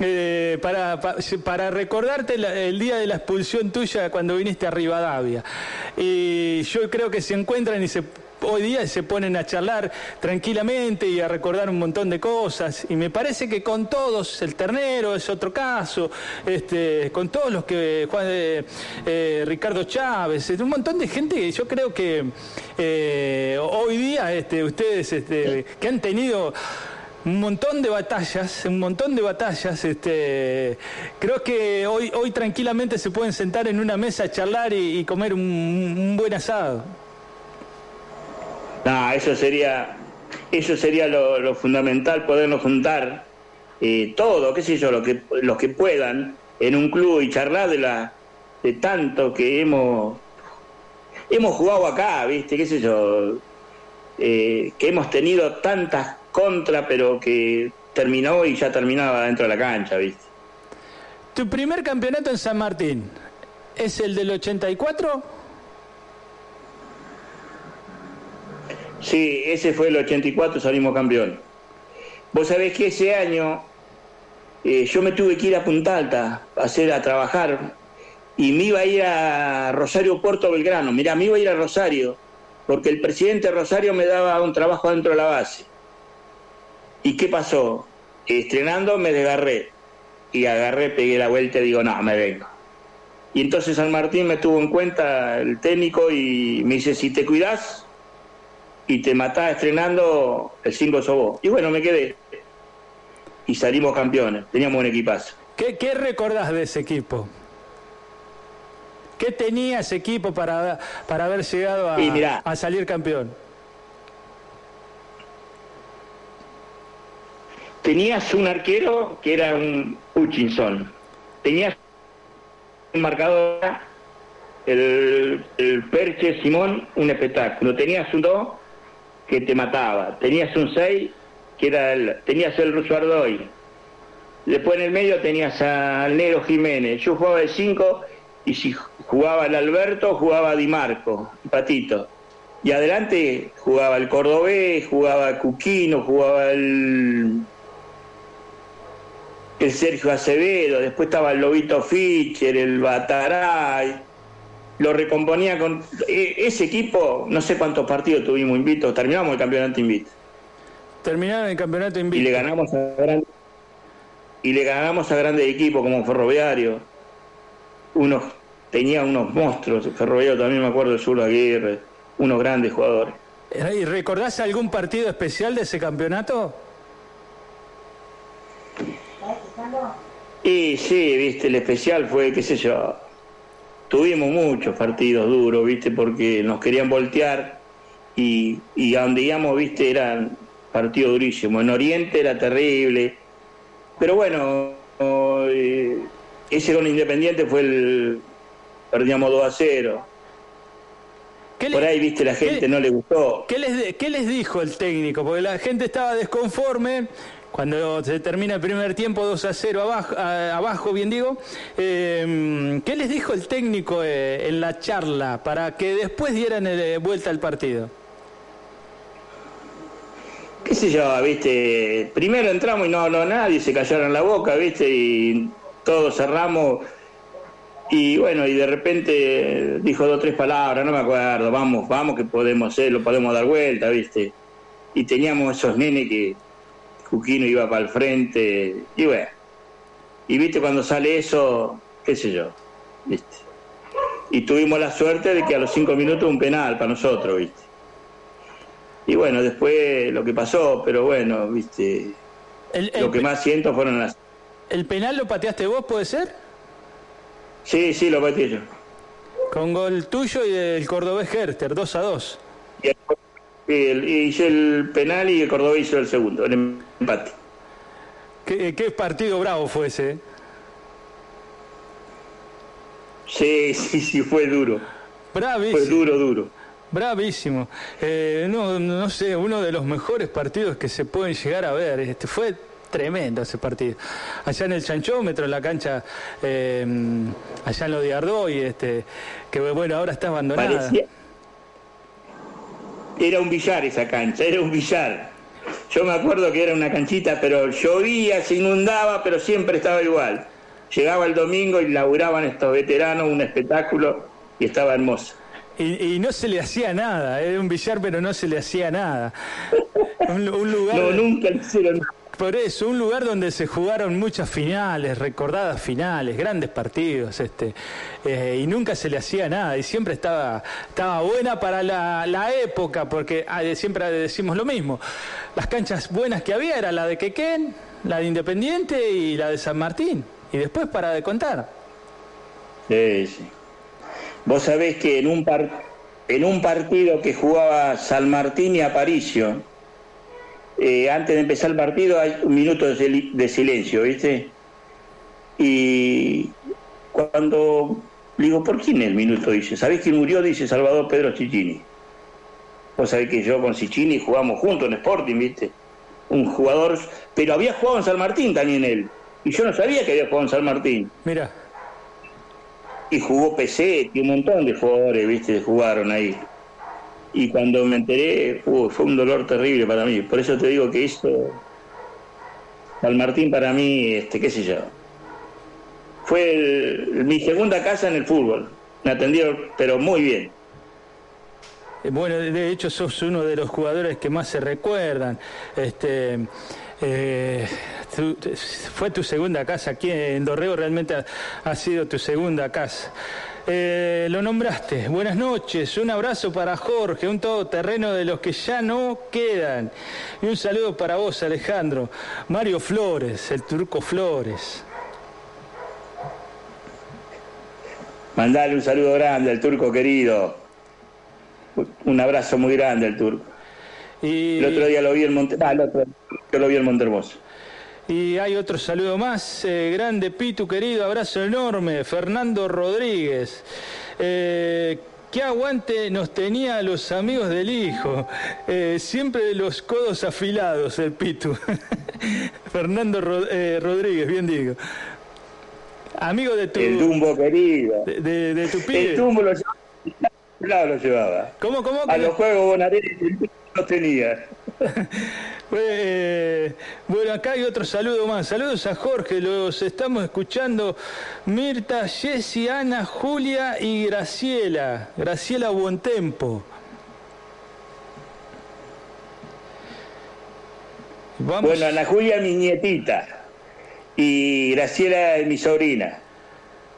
eh, para, pa- para recordarte la- el día de la expulsión tuya cuando viniste a Rivadavia. Y yo creo que se encuentran y se hoy día se ponen a charlar tranquilamente y a recordar un montón de cosas. Y me parece que con todos, el ternero es otro caso, este, con todos los que, Juan, eh, eh, Ricardo Chávez, un montón de gente que yo creo que eh, hoy día este, ustedes este, que han tenido un montón de batallas, un montón de batallas. Este, creo que hoy, hoy tranquilamente se pueden sentar en una mesa a charlar y, y comer un, un buen asado. No, eso sería, eso sería lo, lo fundamental, podernos juntar eh, todo, qué sé yo, lo que, los que puedan en un club y charlar de la de tanto que hemos hemos jugado acá, viste, qué sé yo, eh, que hemos tenido tantas contra, pero que terminó y ya terminaba dentro de la cancha, viste. Tu primer campeonato en San Martín es el del 84. Sí, ese fue el 84, salimos campeón. Vos sabés que ese año eh, yo me tuve que ir a Punta Alta a hacer a trabajar y me iba a ir a Rosario Puerto Belgrano. Mirá, me iba a ir a Rosario porque el presidente Rosario me daba un trabajo dentro de la base. ¿Y qué pasó? Estrenando me desgarré y agarré, pegué la vuelta y digo, no, me vengo. Y entonces San Martín me tuvo en cuenta el técnico y me dice, si te cuidás, y te matás estrenando, el 5 sos vos. Y bueno, me quedé. Y salimos campeones. Teníamos un equipazo. ¿Qué, qué recordás de ese equipo? ¿Qué tenía ese equipo para, para haber llegado a, Y mirá. a salir campeón? Tenías un arquero que era un Hutchinson. Tenías un marcador, el, el Perche Simón, un espectáculo. Tenías un 2 que te mataba. Tenías un 6 que era el, tenías el Russo Ardoy. Después en el medio tenías al Nero Jiménez. Yo jugaba el 5 y si jugaba el Alberto, jugaba Di Marco, Patito. Y adelante jugaba el Cordobés, jugaba Cuquino, jugaba el, el Sergio Acevedo, después estaba el Lobito Fischer, el Bataray. Lo recomponía con. e- Ese equipo, no sé cuántos partidos tuvimos invitos, terminamos el campeonato invito. Terminaron el campeonato Y invicto. le ganamos a grandes y le ganamos a grandes equipos como Ferroviario. Unos tenía unos monstruos, Ferroviario también me acuerdo de Zulo Aguirre, unos grandes jugadores. ¿Y recordás algún partido especial de ese campeonato? Y sí, viste, el especial fue, qué sé yo, tuvimos muchos partidos duros, viste, porque nos querían voltear y, y donde íbamos, viste, eran partidos durísimos. En Oriente era terrible, pero bueno, eh, ese con Independiente fue el, perdíamos 2 a 0. Por ahí, viste, la gente no le gustó. ¿qué les, ¿Qué les dijo el técnico? Porque la gente estaba desconforme cuando se termina el primer tiempo 2 a 0 abajo, abajo bien digo. Eh, ¿Qué les dijo el técnico eh, en la charla para que después dieran eh, vuelta al partido? qué sé yo, viste, primero entramos y no habló nadie, se callaron la boca, viste, y todos cerramos y bueno, y de repente dijo dos o tres palabras, no me acuerdo, vamos, vamos que podemos hacer, lo podemos dar vuelta, ¿viste? Y teníamos esos nenes que Juquino iba para el frente, y bueno, y viste cuando sale eso, qué sé yo, ¿viste? Y tuvimos la suerte de que a los cinco minutos un penal para nosotros, ¿viste? Y bueno, después lo que pasó, pero bueno, ¿viste? lo que más siento fueron las... ¿El penal lo pateaste vos, puede ser? Sí, sí, lo pateé yo. Con gol tuyo y del cordobés Herter, 2 a 2. Y, hice el penal y el cordobés hizo el segundo, el empate. ¿Qué, qué partido bravo fue ese? Sí, sí, sí, fue duro. Bravísimo. Fue duro, duro. Bravísimo. Eh, no, no sé, uno de los mejores partidos que se pueden llegar a ver. Este fue tremendo ese partido. Allá en el chanchómetro, en la cancha, eh, allá en lo de Ardoy, este, que bueno, ahora está abandonada. Era un billar esa cancha, era un billar. Yo me acuerdo que era una canchita, pero llovía, se inundaba, pero siempre estaba igual. Llegaba el domingo y laburaban estos veteranos un espectáculo y estaba hermoso. Y, no se le hacía nada, era un billar, pero no se le hacía nada. Un, lugar. No, nunca le hicieron nada. Por eso, un lugar donde se jugaron muchas finales, recordadas finales, grandes partidos, este, eh, y nunca se le hacía nada, y siempre estaba, estaba buena para la, época, porque ah, siempre decimos lo mismo. Las canchas buenas que había era la de Quequén, la de Independiente y la de San Martín. Y después para de contar. Sí, sí. Vos sabés que en un, en un partido que jugaba San Martín y Aparicio, eh, antes de empezar el partido hay un minuto de, silencio, ¿viste? Y cuando digo, ¿por quién el minuto? Dice, ¿sabés quién murió? Dice Salvador Pedro Cicchini. Vos sabés que yo con Cicchini jugamos juntos en Sporting, ¿viste? Un jugador, pero había jugado en San Martín también él. Y yo no sabía que había jugado en San Martín. Mira. Y jugó PC, y un montón de jugadores, ¿viste? Jugaron ahí y cuando me enteré fue un dolor terrible para mí. Por eso te digo que esto, San Martín para mí, este, qué sé yo, fue mi segunda casa en el fútbol. Me atendieron, pero muy bien. Eh, bueno, de hecho sos uno de los jugadores que más se recuerdan. Este, eh, fue tu segunda casa aquí en Dorrego, realmente ha sido tu segunda casa. Eh, lo nombraste. Buenas noches. Un abrazo para Jorge, un todoterreno de los que ya no quedan. Y un saludo para vos, Alejandro. Mario Flores, el turco Flores. Mandale un saludo grande al turco querido. Un abrazo muy grande al turco. Y... El otro día lo vi en Monte... Ah, el otro lo vi en Montermoso. Y hay otro saludo más, eh, grande Pitu querido, abrazo enorme, Fernando Rodríguez. Eh, qué aguante nos tenía los amigos del hijo, eh, siempre los codos afilados el Pitu. Fernando Rodríguez, bien digo. Amigo de tu... El Dumbo querido. De, tu pibe. El Dumbo lo llevaba. lo llevaba. ¿Cómo, cómo? A los juegos Bonaretti no tenía. Eh, bueno, acá hay otro saludo más. Saludos a Jorge, los estamos escuchando. Mirta, Jessy, Ana, Julia y Graciela. Graciela Buentempo. Bueno, Ana Julia mi nietita y Graciela es mi sobrina.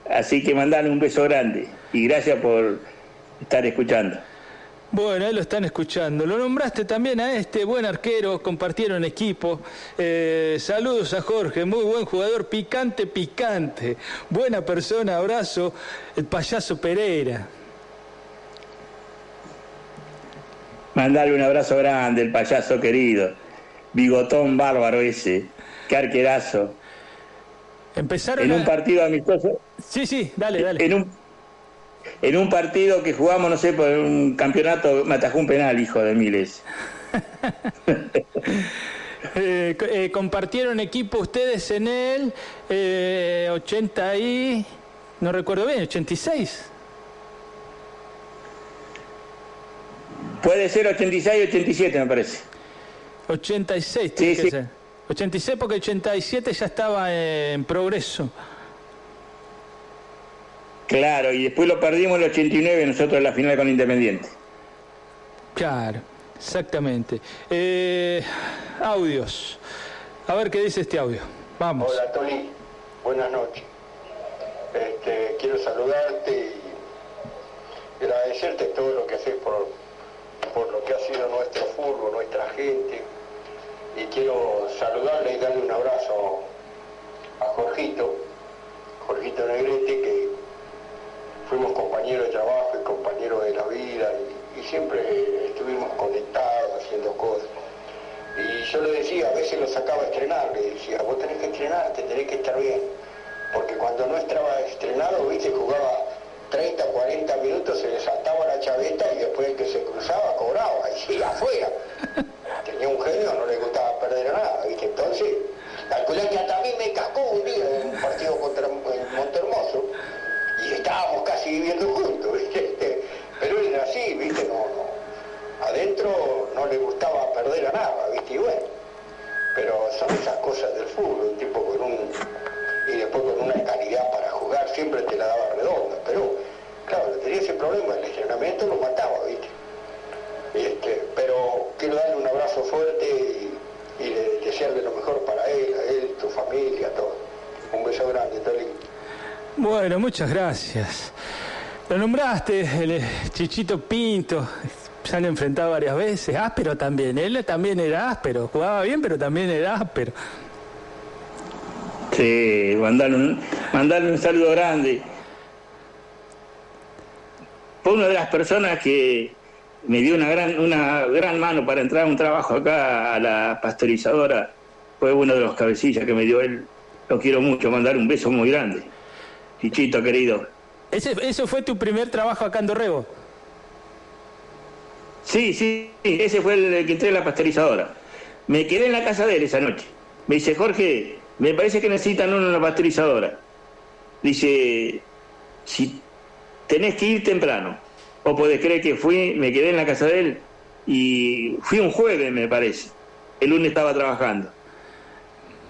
Así que mandale un beso grande y gracias por estar escuchando. Bueno, ahí lo están escuchando. Lo nombraste también a este buen arquero, compartieron equipo. Eh, saludos a Jorge, muy buen jugador, picante, picante. Buena persona, abrazo. El payaso Pereira. Mandarle un abrazo grande, el payaso querido. Bigotón bárbaro ese. Qué arquerazo. Empezaron En a- un partido amistoso. Sí, sí, dale, dale. En un, en un partido que jugamos, no sé, por un campeonato, me atajó un penal, hijo de miles. Eh, eh, compartieron equipo ustedes en el eh, 80 y... No recuerdo bien, 86. Puede ser 86 87, me parece. 86 tiene Sí, que sí. ser. 86 porque 87 ya estaba en progreso. Claro, y después lo perdimos en el 89 nosotros en la final con Independiente. Claro, exactamente. Eh, audios. A ver qué dice este audio. Vamos. Hola Tony, buenas noches. Este, quiero saludarte y agradecerte todo lo que haces por, por lo que ha sido nuestro fútbol, nuestra gente. Y quiero saludarle y darle un abrazo a Jorgito, Jorgito Negrete, que fuimos compañeros de trabajo y compañeros de la vida y, y siempre estuvimos conectados haciendo cosas. Y yo le decía, a veces lo sacaba a estrenar, le decía, vos tenés que estrenar, te tenés que estar bien. Porque cuando no estaba estrenado, viste, jugaba 30, 40 minutos, se le saltaba la chaveta y después el que se cruzaba cobraba, y sí, afuera. Tenía un genio, no le gustaba perder a nada, viste. Entonces, calculé que hasta a mí me cascó un día en un partido contra el Montermoso estábamos casi viviendo juntos, viste. Pero él era así, viste, no, no adentro no le gustaba perder a nada, ¿viste? Y bueno, pero son esas cosas del fútbol, un tipo con un... y después con una calidad para jugar, siempre te la daba redonda, pero claro, tenía ese problema, el entrenamiento lo mataba, ¿viste? Este, pero quiero darle un abrazo fuerte y, y de- desearle lo mejor para él, a él, tu familia, todo. Un beso grande, Tolín. Bueno, muchas gracias. Lo nombraste, el eh, Chichito Pinto. Se han enfrentado varias veces. Áspero también. Él también era áspero. Jugaba bien, pero también era áspero. Sí, mandarle un, saludo grande. Fue una de las personas que me dio una gran, una gran mano para entrar a un trabajo acá a la pasteurizadora. Fue uno de los cabecillas que me dio él. Lo quiero mucho, mandar un beso muy grande. Chichito querido. Ese, ¿Eso fue tu primer trabajo acá en Dorrego? Sí, sí, ese fue el que entré en la pasteurizadora. Me quedé en la casa de él esa noche. Me dice, Jorge, me parece que necesitan uno en la pasteurizadora. Dice, si tenés que ir temprano. O podés creer que fui, me quedé en la casa de él y fui un jueves, me parece. El lunes estaba trabajando.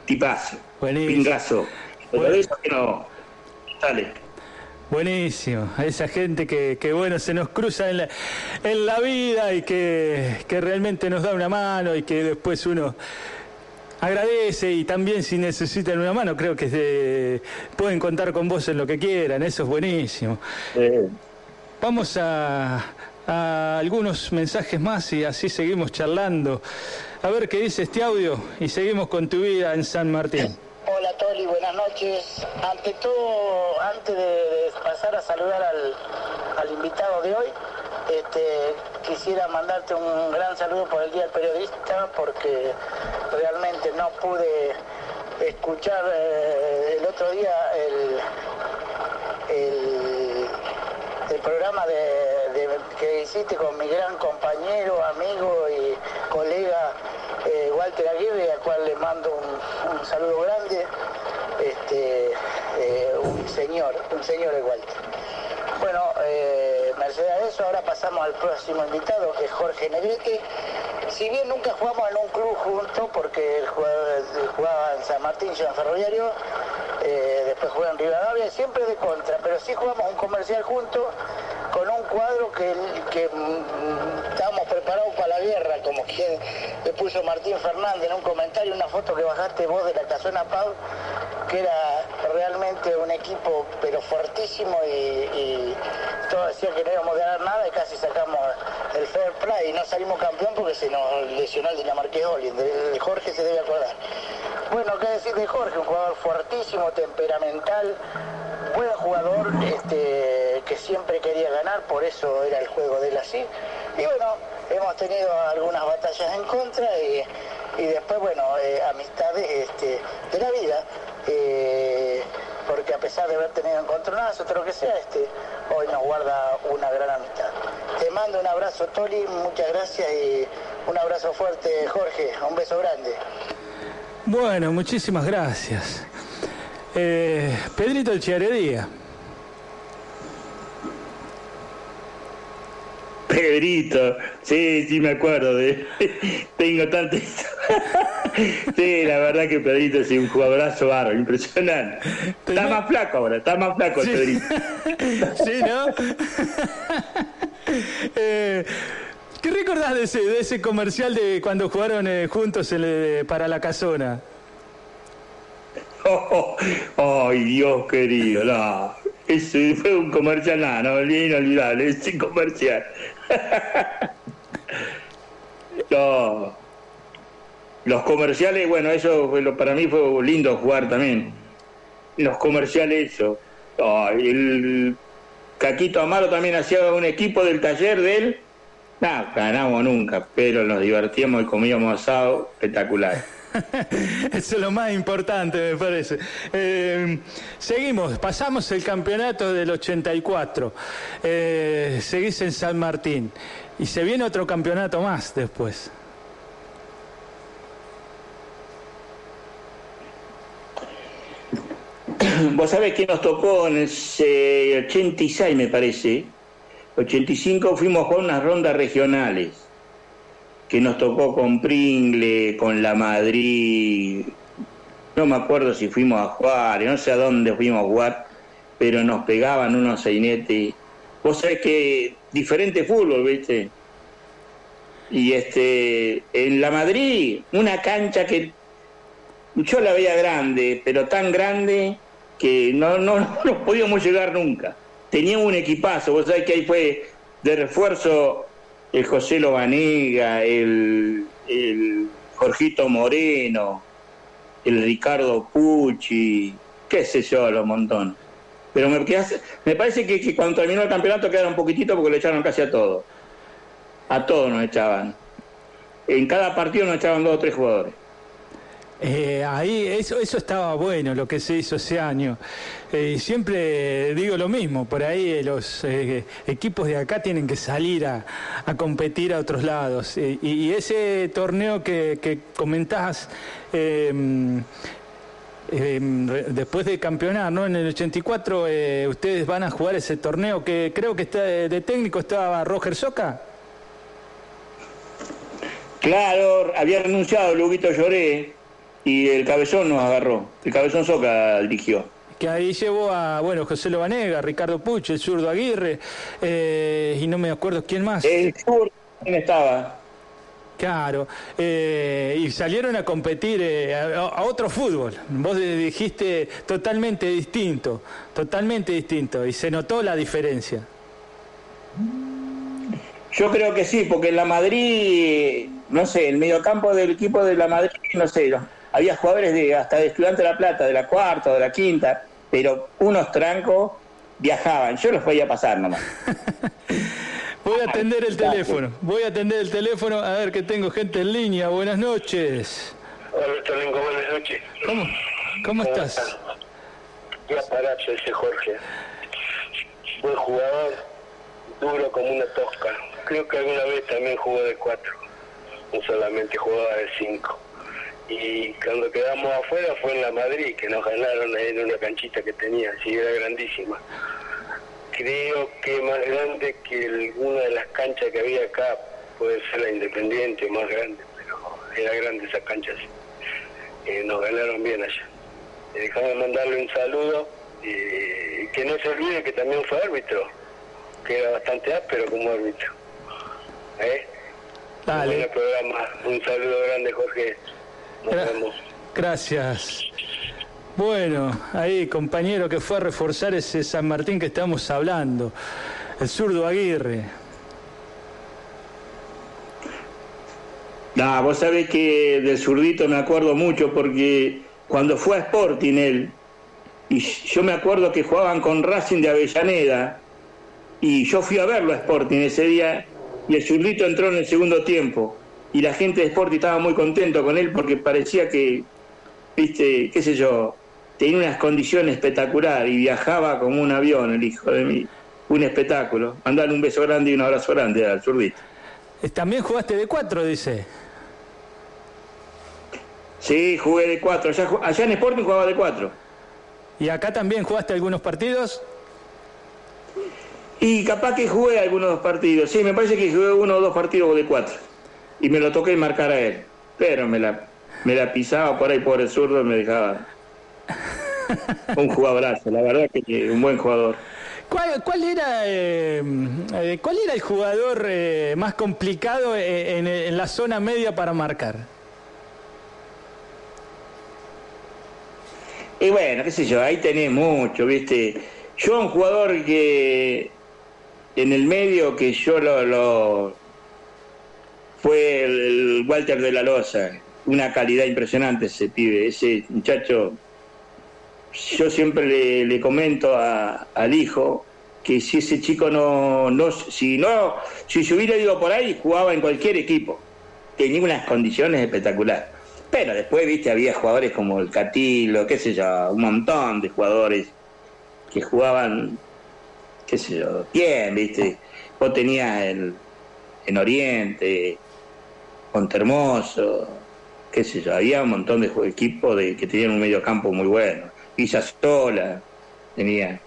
Tipazo, pingazo. Pero de eso que no Buenísimo, a esa gente que, que, bueno se nos cruza en la, en la vida y que, que realmente nos da una mano y que después uno agradece y también si necesitan una mano creo que se- pueden contar con vos en lo que quieran, eso es buenísimo. Vamos a, a algunos mensajes más y así seguimos charlando. A ver qué dice este audio y seguimos con tu vida en San Martín. Ante todo, antes de, pasar a saludar al, invitado de hoy, este, quisiera mandarte un gran saludo por el Día del Periodista porque realmente no pude escuchar eh, el otro día el, programa que hiciste con mi gran compañero, amigo y colega eh, Walter Aguirre, al cual le mando un saludo grande. Este, eh, un señor, un señor de Walter. Bueno, eh, merced a eso, ahora pasamos al próximo invitado, que es Jorge Negrete. Si bien nunca jugamos en un club juntos, porque él jugaba, jugaba en San Martín, yo en Ferroviario, eh, después jugué en Rivadavia, siempre de contra, pero sí jugamos un comercial juntos con un cuadro que, que mm, estábamos preparados para la guerra, como quien le puso Martín Fernández en un comentario, una foto que bajaste vos de la casona Pau, que era realmente un equipo pero fuertísimo y, y todo decía que no íbamos a ganar nada y casi sacamos el fair play y no salimos campeón porque se nos lesionó el dinamarqués Olin. De Jorge se debe acordar. Bueno, ¿qué decir de Jorge? Un jugador fuertísimo, temperamental, buen jugador este, que siempre quería ganar, por eso era el juego de él así. Y bueno, hemos tenido algunas batallas en contra y, y después, bueno, eh, amistades este, de la vida. Eh, porque a pesar de haber tenido encontronazos, todo lo que sea, este, hoy nos guarda una gran amistad. Te mando un abrazo, Toli, muchas gracias y un abrazo fuerte, Jorge, un beso grande. Bueno, muchísimas gracias. Eh, Pedrito Echeverría. Pedrito, sí, sí me acuerdo de tengo tanto Sí, la verdad que Pedrito es un jugadorazo bárbaro, impresionante. Está más flaco ahora, está más flaco el Pedrito. Sí, ¿no? Eh, ¿Qué recordás de ese, de ese comercial de cuando jugaron eh, juntos el, eh, para la casona? Oh, oh, ay, Dios querido, no. Ese fue un comercial, no, no, inolvidable, ese comercial. Los comerciales, bueno, eso fue lo- para mí fue lindo jugar también. Los comerciales, eso. El Caquito Amaro también hacía un equipo del taller de él. No, ganamos nunca, pero nos divertíamos y comíamos asado espectacular. Eso es lo más importante, me parece. Eh, seguimos, pasamos el campeonato del 84. Eh, seguís en San Martín. Y se viene otro campeonato más después. Vos sabés que nos tocó en el eh, 86, me parece. 85 fuimos jugar unas rondas regionales. Que nos tocó con Pringle, con la Madrid. No me acuerdo si fuimos a jugar, no sé a dónde fuimos a jugar, pero nos pegaban unos sainetes. Vos sabés que diferente fútbol, ¿viste? Y este, en la Madrid, una cancha que yo la veía grande, pero tan grande que no, no, no nos podíamos llegar nunca. Teníamos un equipazo, vos sabés que ahí fue de refuerzo el José Lobanega, el, el Jorgito Moreno, el Ricardo Pucci, qué sé yo, los montón. Pero me, quedás- me parece que, cuando terminó el campeonato quedaron un poquitito porque le echaron casi a todo. A todos nos echaban. En cada partido nos echaban dos o tres jugadores. Eh, ahí, eso, eso estaba bueno, lo que se hizo ese año. Eh, siempre digo lo mismo, por ahí eh, los eh, equipos de acá tienen que salir a, a competir a otros lados. Y, ese torneo que, que comentás, eh, re- después de campeonar, ¿no? En el 84 eh, ustedes van a jugar ese torneo que creo que está de técnico estaba Roger Soca. Claro, había renunciado Luguito Lloré y el Cabezón nos agarró. El Cabezón Soca dirigió. Que ahí llevó a, bueno, José Lobanega, Ricardo Puch, el zurdo Aguirre, eh, y no me acuerdo quién más. El zurdo también estaba. Claro, eh, y salieron a competir eh, a, a otro fútbol. Vos dijiste totalmente distinto, totalmente distinto, y se notó la diferencia. Yo creo que sí, porque en la Madrid, no sé, el mediocampo del equipo de la Madrid, no sé, había jugadores de hasta de Estudiante de la Plata, de la cuarta o de la quinta, pero unos trancos viajaban. Yo los podía pasar nomás. Voy a atender el teléfono, voy a atender el teléfono, a ver que tengo gente en línea. Buenas noches. Hola, Tolengo, buenas noches. ¿Cómo, cómo estás? Ya paracho ese Jorge. Buen jugador, duro como una tosca. Creo que alguna vez también jugó de cuatro, no solamente jugaba de cinco. Y cuando quedamos afuera fue en la Madrid, que nos ganaron ahí en una canchita que tenía, sí, era grandísima. Creo que más grande que alguna de las canchas que había acá, puede ser la Independiente más grande, pero era grande esa cancha, sí. Eh, nos ganaron bien allá. Eh, Déjame mandarle un saludo y que no se olvide que también fue árbitro, que era bastante áspero como árbitro. ¿Eh? Dale. Programa. Un saludo grande, Jorge. Nos Gra- vemos. Gracias. Bueno, ahí, compañero que fue a reforzar ese San Martín que estamos hablando, el zurdo Aguirre. No, vos sabés que del zurdito me acuerdo mucho porque cuando fue a Sporting él, y yo me acuerdo que jugaban con Racing de Avellaneda, y yo fui a verlo a Sporting ese día, y el zurdito entró en el segundo tiempo, y la gente de Sporting estaba muy contento con él porque parecía que, viste, qué sé yo, tenía unas condiciones espectaculares y viajaba como un avión el hijo de mí. Un espectáculo. Mandarle un beso grande y un abrazo grande al zurdito. También jugaste de cuatro, dice. Sí, jugué de cuatro. Allá, allá en Sporting jugaba de cuatro. ¿Y acá también jugaste algunos partidos? Y capaz que jugué algunos partidos. Sí, me parece que jugué uno o dos partidos de cuatro. Y me lo toqué marcar a él. Pero me la, me la pisaba por ahí por el zurdo y me dejaba. Un jugadorazo, la verdad que un buen jugador. ¿Cuál, cuál era, eh, eh, ¿Cuál era el jugador eh, más complicado eh, en, en la zona media para marcar? Y bueno, qué sé yo, ahí tenés mucho, ¿viste? Yo un jugador que en el medio que yo lo... lo- fue el, Walter de la Loza, una calidad impresionante ese pibe, ese muchacho. Yo siempre le, le comento a- al hijo que si ese chico no, no, si no, si se hubiera ido por ahí, jugaba en cualquier equipo. Tenía unas condiciones espectaculares. Pero después, viste, había jugadores como el Catilo, qué sé yo, un montón de jugadores que jugaban, qué sé yo, bien, viste. Vos tenías el, en Oriente, Montermoso, qué sé yo, había un montón de equipos de, que tenían un medio campo muy bueno. Villa Sola, tenía,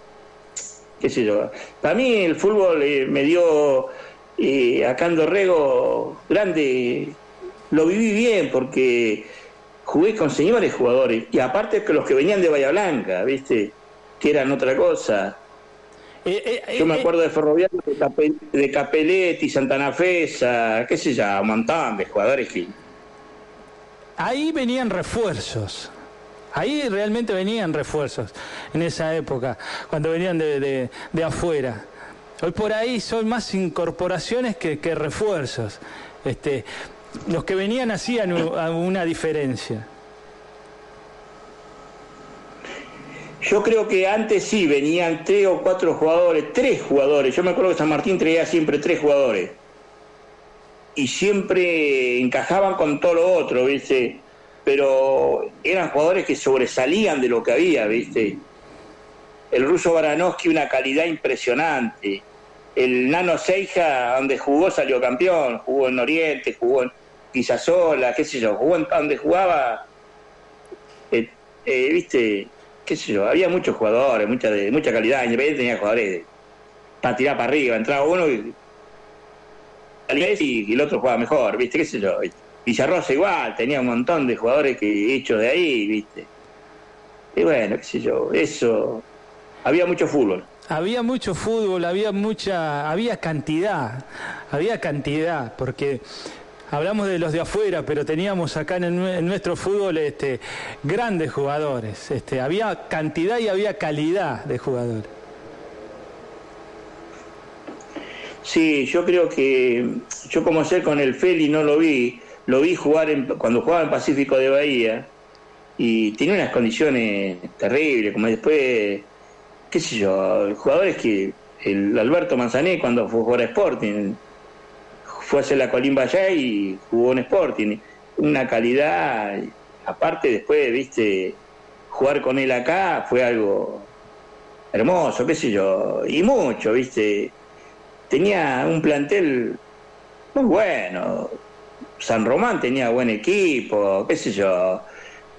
qué sé yo. Para mí el fútbol eh, me dio eh, acá grande, lo viví bien porque jugué con señores jugadores y aparte que los que venían de Bahía Blanca, viste, que eran otra cosa. Eh, Yo me acuerdo de Ferroviario, de, Cape- de Capelletti, Santana Fesa, qué sé yo, un montón de jugadores que... Ahí venían refuerzos. Ahí realmente venían refuerzos en esa época, cuando venían de, de- de afuera. Hoy por ahí son más incorporaciones que, que refuerzos. Este, los que venían hacían una diferencia. Yo creo que antes sí venían tres o cuatro jugadores, tres jugadores. Yo me acuerdo que San Martín traía siempre tres jugadores. Y siempre encajaban con todo lo otro, ¿viste? Pero eran jugadores que sobresalían de lo que había, ¿viste? El ruso Baranowski, una calidad impresionante. El Nano Seija, donde jugó, salió campeón. Jugó en Oriente, jugó en Pisasola, qué sé yo. Jugó en donde jugaba, eh, eh, ¿viste? Qué sé yo, había muchos jugadores, mucha de mucha calidad, Independiente tenía jugadores para tirar para arriba, entraba uno y, y el otro jugaba mejor, viste, qué sé yo. Villarrosa igual, tenía un montón de jugadores que hechos de ahí, viste. Y bueno, qué sé yo, eso, había mucho fútbol. Había mucho fútbol, había mucha, había cantidad, había cantidad, porque hablamos de los de afuera, pero teníamos acá en, el en nuestro fútbol este, grandes jugadores. Este, había cantidad y había calidad de jugadores. Sí, yo creo que yo como sé con el Feli no lo vi, lo vi jugar en- cuando jugaba en Pacífico de Bahía y tenía unas condiciones terribles, como después, qué sé yo, jugadores que el Alberto Manzané cuando fue jugar a Sporting, fue a hacer la colimba allá y jugó en Sporting, una calidad, aparte después, viste, jugar con él acá fue algo hermoso, qué sé yo, y mucho, viste, tenía un plantel muy bueno. San Román tenía buen equipo, qué sé yo.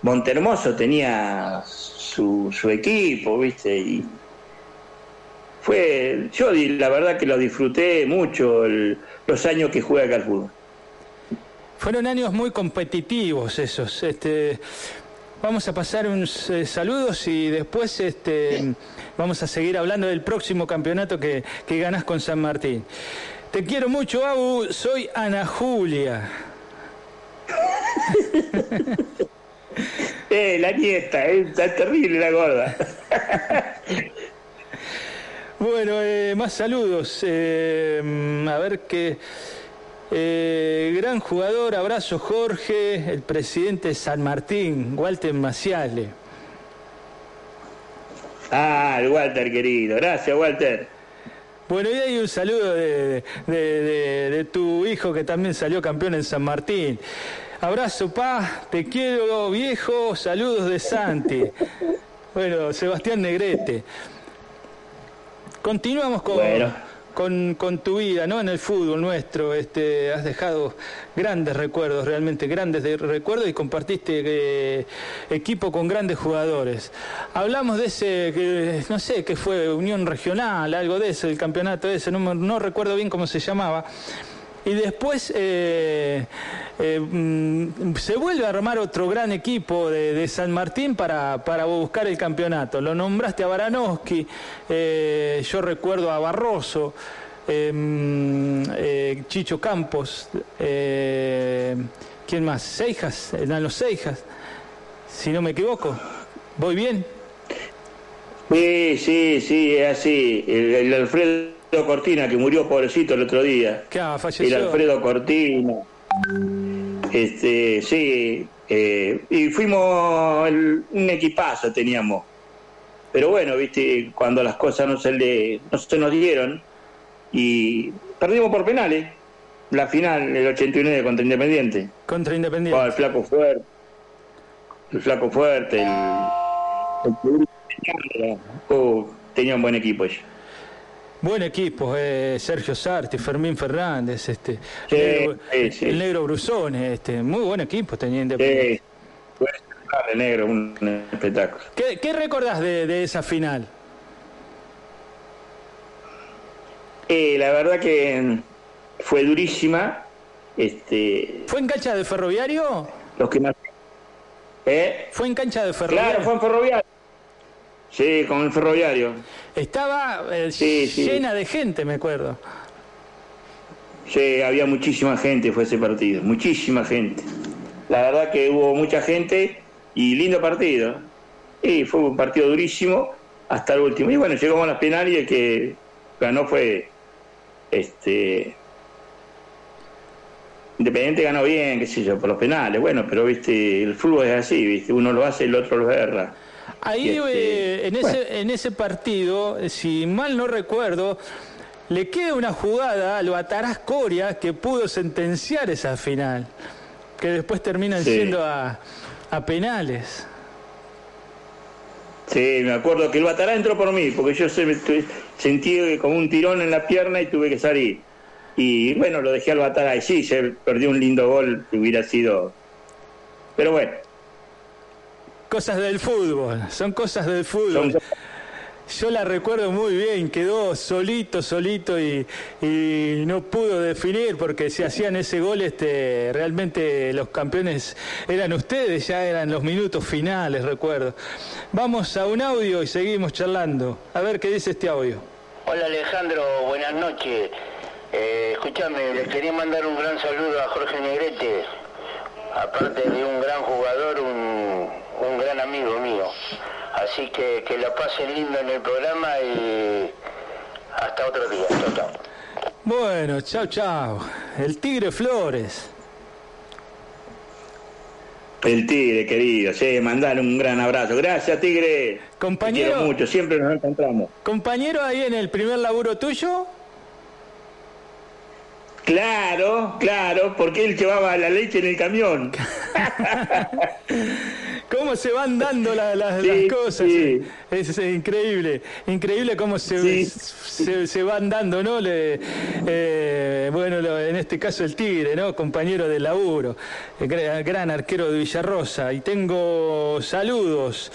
Montermoso tenía su, su equipo, ¿viste? Y fue, yo la verdad que lo disfruté mucho el- los años que jugué acá al fútbol. Fueron años muy competitivos esos. Este, vamos a pasar unos eh, saludos y después este, vamos a seguir hablando del próximo campeonato que, que ganás con San Martín. Te quiero mucho, Abu. Soy Ana Julia. Eh, la nieta, eh, está terrible la gorda. Bueno, eh, más saludos. Eh, a ver qué. eh, gran jugador. Abrazo Jorge, el presidente de San Martín, Walter Maciale. Ah, el Walter querido. Gracias, Walter. Bueno, y hay un saludo de, de- de- de tu hijo que también salió campeón en San Martín. Abrazo, pa, te quiero viejo, saludos de Santi. Bueno, Sebastián Negrete. Continuamos con, Bueno. con, con tu vida, ¿no? En el fútbol nuestro, este, has dejado grandes recuerdos, realmente grandes de- recuerdos y compartiste eh, equipo con grandes jugadores. Hablamos de ese, que, no sé, que fue Unión Regional, algo de eso, el campeonato ese, no recuerdo bien cómo se llamaba. Y después eh, eh, mm, se vuelve a armar otro gran equipo de, San Martín para, buscar el campeonato. Lo nombraste a Baranowski, eh, yo recuerdo a Barroso, eh, mm, Chicho Campos, ¿quién más? Seijas, los Seijas, si no me equivoco. ¿Voy bien? Sí, sí, sí, es así. El, el Alfredo Cortina, que murió pobrecito el otro día. ¿Qué ah, El falleció? Alfredo Cortina. Este, sí. eh, y fuimos el- un equipazo teníamos. Pero bueno, viste, cuando las cosas no se le, no se nos dieron y perdimos por penales. La final, el 89 contra Independiente. Contra Con Independiente. el flaco fuerte. El flaco fuerte, el, el oh, tenía un buen equipo ellos. Buen equipo, eh, Sergio Sarti, Fermín Fernández, este, Sí, negro- sí, sí. el negro Brusone, este, muy buen equipo tenía Independiente. De negro, un espectáculo. ¿Qué, qué recordás de, de esa final? Eh, la verdad que fue durísima. Este, ¿Fue en cancha de ferroviario? los que más. ¿Eh? ¿Fue en cancha de ferroviario? Claro, fue en ferroviario. Sí, con el ferroviario. Estaba eh, Sí, sí. llena de gente, me acuerdo. Sí, había muchísima gente, fue ese partido, muchísima gente. La verdad que hubo mucha gente y lindo partido. Y fue un partido durísimo hasta el último. Y bueno, llegamos a las penales y el que ganó fue este Independiente ganó bien, qué sé yo, por los penales. Bueno, pero viste, el fútbol es así, viste, uno lo hace y el otro lo erra. Ahí este, eh, en, bueno. ese, en ese partido, eh, si mal no recuerdo, le queda una jugada al Batarás Coria que pudo sentenciar esa final, que después terminan Sí. siendo a, a penales. Sí, me acuerdo que el Batará entró por mí, porque yo se- sentí como un tirón en la pierna y tuve que salir. Y bueno, lo dejé al Batará y sí, se perdió un lindo gol que hubiera sido. Pero bueno, Cosas del fútbol, son cosas del fútbol. son- Yo la recuerdo muy bien, quedó solito, solito y, y no pudo definir porque si hacían ese gol, este, realmente los campeones eran ustedes, ya eran los minutos finales, recuerdo. Vamos a un audio y seguimos charlando. A ver qué dice este audio. Hola Alejandro, buenas noches. Eh, escúchame, le quería mandar un gran saludo a Jorge Negrete, aparte de un gran jugador, un, un gran amigo mío. Así que que la pasen lindo en el programa y hasta otro día. Chao, chao. Bueno, chao, chao. El Tigre Flores. el Tigre, querido. Sí, mandale un gran abrazo. Gracias, Tigre. Compañero. Te quiero mucho, siempre nos encontramos. Compañero ahí en el primer laburo tuyo. Claro, claro, porque él llevaba la leche en el camión. ¿Cómo se van dando la- la- Sí, las cosas? sí. Es, es increíble, increíble cómo se, Sí. se, se van dando, ¿no? Le- eh, bueno, lo- en este caso el Tigre, ¿no? Compañero de laburo, el gra- gran arquero de Villarrosa. Y tengo saludos.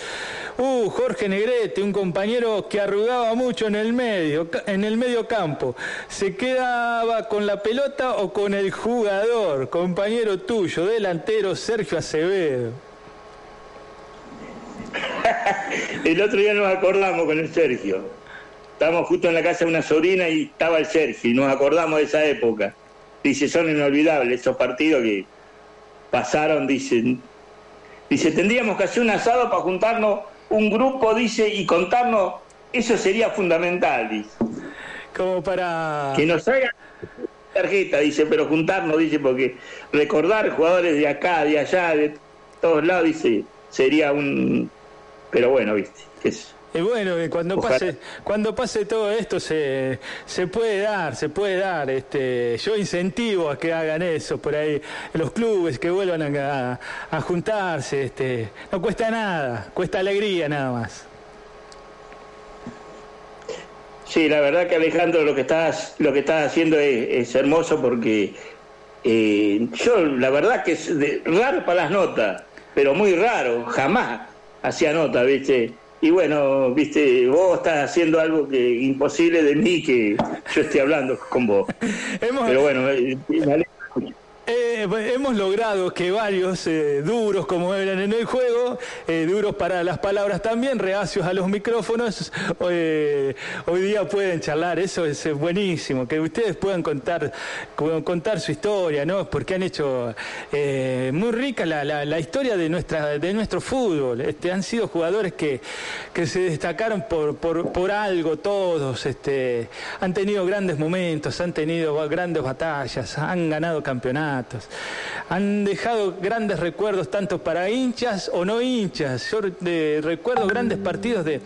Uh, Jorge Negrete, un compañero que arrugaba mucho en el medio, en el medio campo. Se quedaba con la pelota o con el jugador, compañero tuyo, delantero Sergio Acevedo. El otro día nos acordamos con el Sergio. Estábamos justo en la casa de una sobrina y estaba el Sergio y nos acordamos de esa época. Dice, son inolvidables esos partidos que pasaron, dicen. Dice, tendríamos que hacer un asado para juntarnos un grupo, dice, y contarnos, eso sería fundamental, dice. Como para... Que nos hagan, tarjeta, dice, pero juntarnos, dice, porque recordar jugadores de acá, de allá, de todos lados, dice, sería un... Pero bueno, viste, qué. Y bueno, cuando Ojalá. pase, cuando pase todo esto se, se puede dar, se puede dar. Este, yo incentivo a que hagan eso por ahí, los clubes que vuelvan a, a juntarse. Este, no cuesta nada, cuesta alegría nada más. Sí, la verdad que Alejandro lo que estás, lo que estás haciendo es, es hermoso porque eh, yo la verdad que es de- raro para las notas, pero muy raro, jamás hacía nota, viste. Y bueno, viste, vos estás haciendo algo que imposible de mí que yo esté hablando con vos. Hemos- Pero bueno, eh, me alegro mucho. Eh, hemos logrado que varios eh, duros como eran en el juego, eh, duros para las palabras también, reacios a los micrófonos, hoy día pueden charlar, eso es buenísimo, que ustedes puedan contar, contar su historia, ¿no? Porque han hecho muy rica la, historia de nuestro fútbol. Este, han sido jugadores que, se destacaron por algo todos, este, han tenido grandes momentos, han tenido grandes batallas, han ganado campeonatos, han dejado grandes recuerdos tanto para hinchas o no hinchas. Yo eh, recuerdo grandes partidos de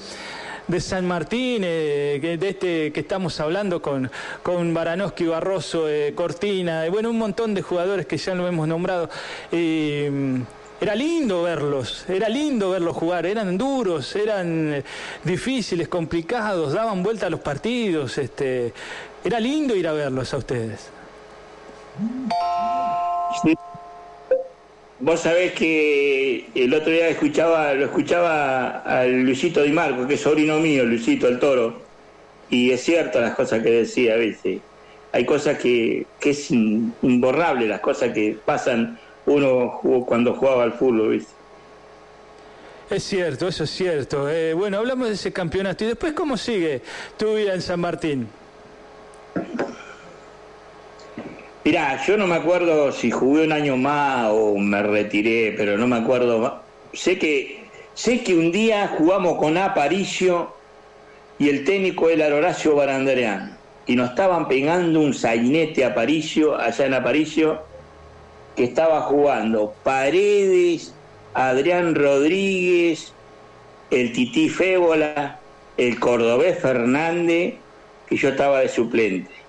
San Martín, eh, de este que estamos hablando con, con Baranowski, Barroso, eh, Cortina, y bueno, un montón de jugadores que ya lo hemos nombrado. Mm, era lindo verlos, era lindo verlos jugar, eran duros, eran eh, difíciles, complicados, daban vuelta a los partidos, este, era lindo ir a verlos a ustedes. Sí. Vos sabés que el otro día escuchaba, lo escuchaba al Luisito Di Marco, que es sobrino mío, Luisito el Toro, y es cierto las cosas que decía, ¿viste? Hay cosas que, que es imborrable, las cosas que pasan uno jugó- cuando jugaba al fútbol, ¿viste? Es cierto, eso es cierto. Eh, bueno, hablamos de ese campeonato. ¿Y después cómo sigue tu vida en San Martín? Mirá, yo no me acuerdo si jugué un año más o me retiré, pero no me acuerdo. ma- Sé que, sé que un día jugamos con Aparicio y el técnico era Horacio Barandreán. Y nos estaban pegando un sainete a Aparicio, allá en Aparicio, que estaba jugando Paredes, Adrián Rodríguez, el Tití Fébola, el Cordobés Fernández, que yo estaba de suplente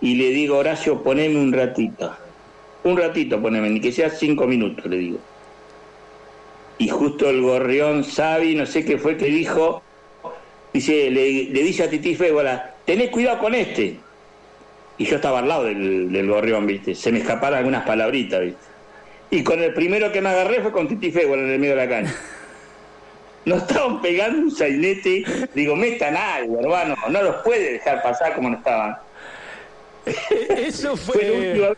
y le digo, Horacio, poneme un ratito. Un ratito poneme, ni que sea cinco minutos, le digo. Y justo el gorrión Sabi, no sé qué fue que dijo, dice, le, dice a Titi Fébola, tenés cuidado con este. Y yo estaba al lado del, del gorrión, viste, se me escaparon algunas palabritas, viste. Y con el primero que me agarré fue con Titi Fébola en el medio de la cancha. Nos estaban pegando un sainete, digo, metan algo, hermano, no los puede dejar pasar como no estaban. Eso Fue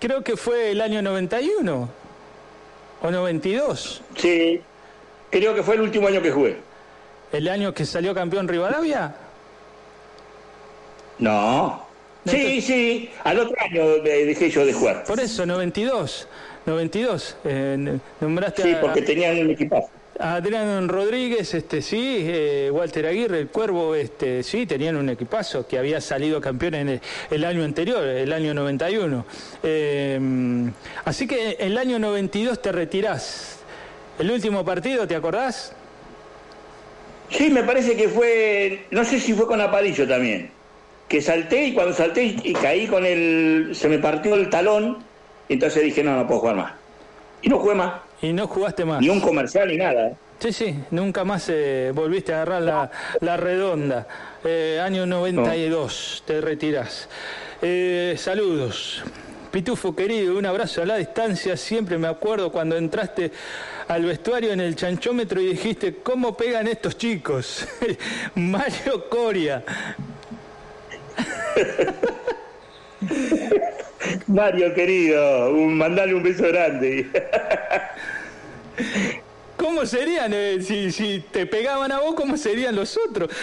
creo que fue el año 91 o 92, Sí, creo que fue el último año que jugué. el año que salió campeón Rivadavia. No. Sí, sí, al otro año dejé yo de jugar. Por eso, 92. 92. Eh, nombraste Sí, a, porque tenían un equipazo. Adrián Rodríguez, este sí, eh, Walter Aguirre, el Cuervo, este sí, tenían un equipazo que había salido campeón en el, año anterior, el año 91. Eh, así que el año 92 te retirás. El último partido, ¿te acordás? Sí, me parece que fue, no sé si fue con Aparicio también, que salté y cuando salté y caí con el, se me partió el talón, entonces dije, no, no puedo jugar más. Y no jugué más, Y no jugaste más. ni un comercial ni nada. ¿eh? Sí, sí, nunca más eh, volviste a agarrar la, la redonda. Eh, año 92, te retirás. Eh, saludos. Pitufo querido, un abrazo a la distancia. Siempre me acuerdo cuando entraste al vestuario en el chanchómetro y dijiste, ¿cómo pegan estos chicos? Mario Coria. Mario, querido, un, mandale un beso grande. ¿Cómo serían? eh, si, te pegaban a vos, ¿cómo serían los otros?